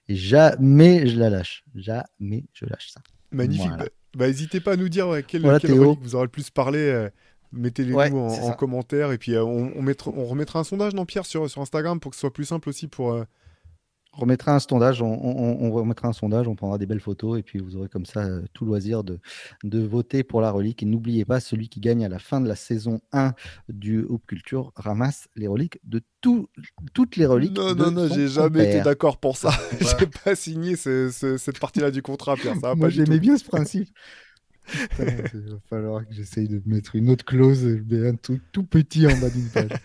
Et jamais je la lâche. Jamais je lâche ça. Magnifique. Bah, n'hésitez pas à nous dire quelle, relique vous aurez le plus parlé. Mettez-les nous en, commentaire et puis euh, on, on, remettra un sondage, non Pierre, sur, sur Instagram pour que ce soit plus simple aussi pour. Euh, on remettra un sondage, on, remettra un sondage, on prendra des belles photos et puis vous aurez comme ça euh, tout loisir de, de voter pour la relique. Et n'oubliez pas, celui qui gagne à la fin de la saison 1 du Hoop Culture ramasse les reliques de toutes les reliques. Non, non, non, j'ai jamais été d'accord pour ça. j'ai pas signé cette partie-là du contrat, Pierre. Ça Moi, j'aimais bien ce principe il va falloir que j'essaye de mettre une autre clause, un truc tout petit en bas d'une page.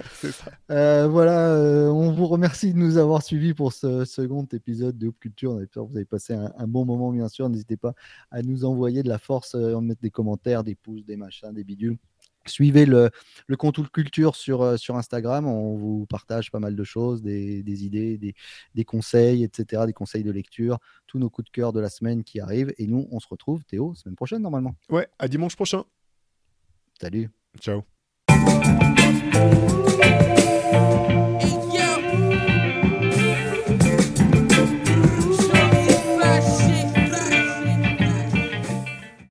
Euh, voilà, euh, on vous remercie de nous avoir suivis pour ce second épisode de Hoop Culture. On espère que vous avez passé un, bon moment, bien sûr. N'hésitez pas à nous envoyer de la force, euh, en mettre des commentaires, des pouces, des machins, des bidules. Suivez le, le compte Culture sur, euh, sur Instagram. On vous partage pas mal de choses, des, des idées, des, des, conseils, etc., des conseils de lecture, tous nos coups de cœur de la semaine qui arrivent. Et nous, on se retrouve, Théo, semaine prochaine normalement. Ouais, à dimanche prochain. Salut. Ciao.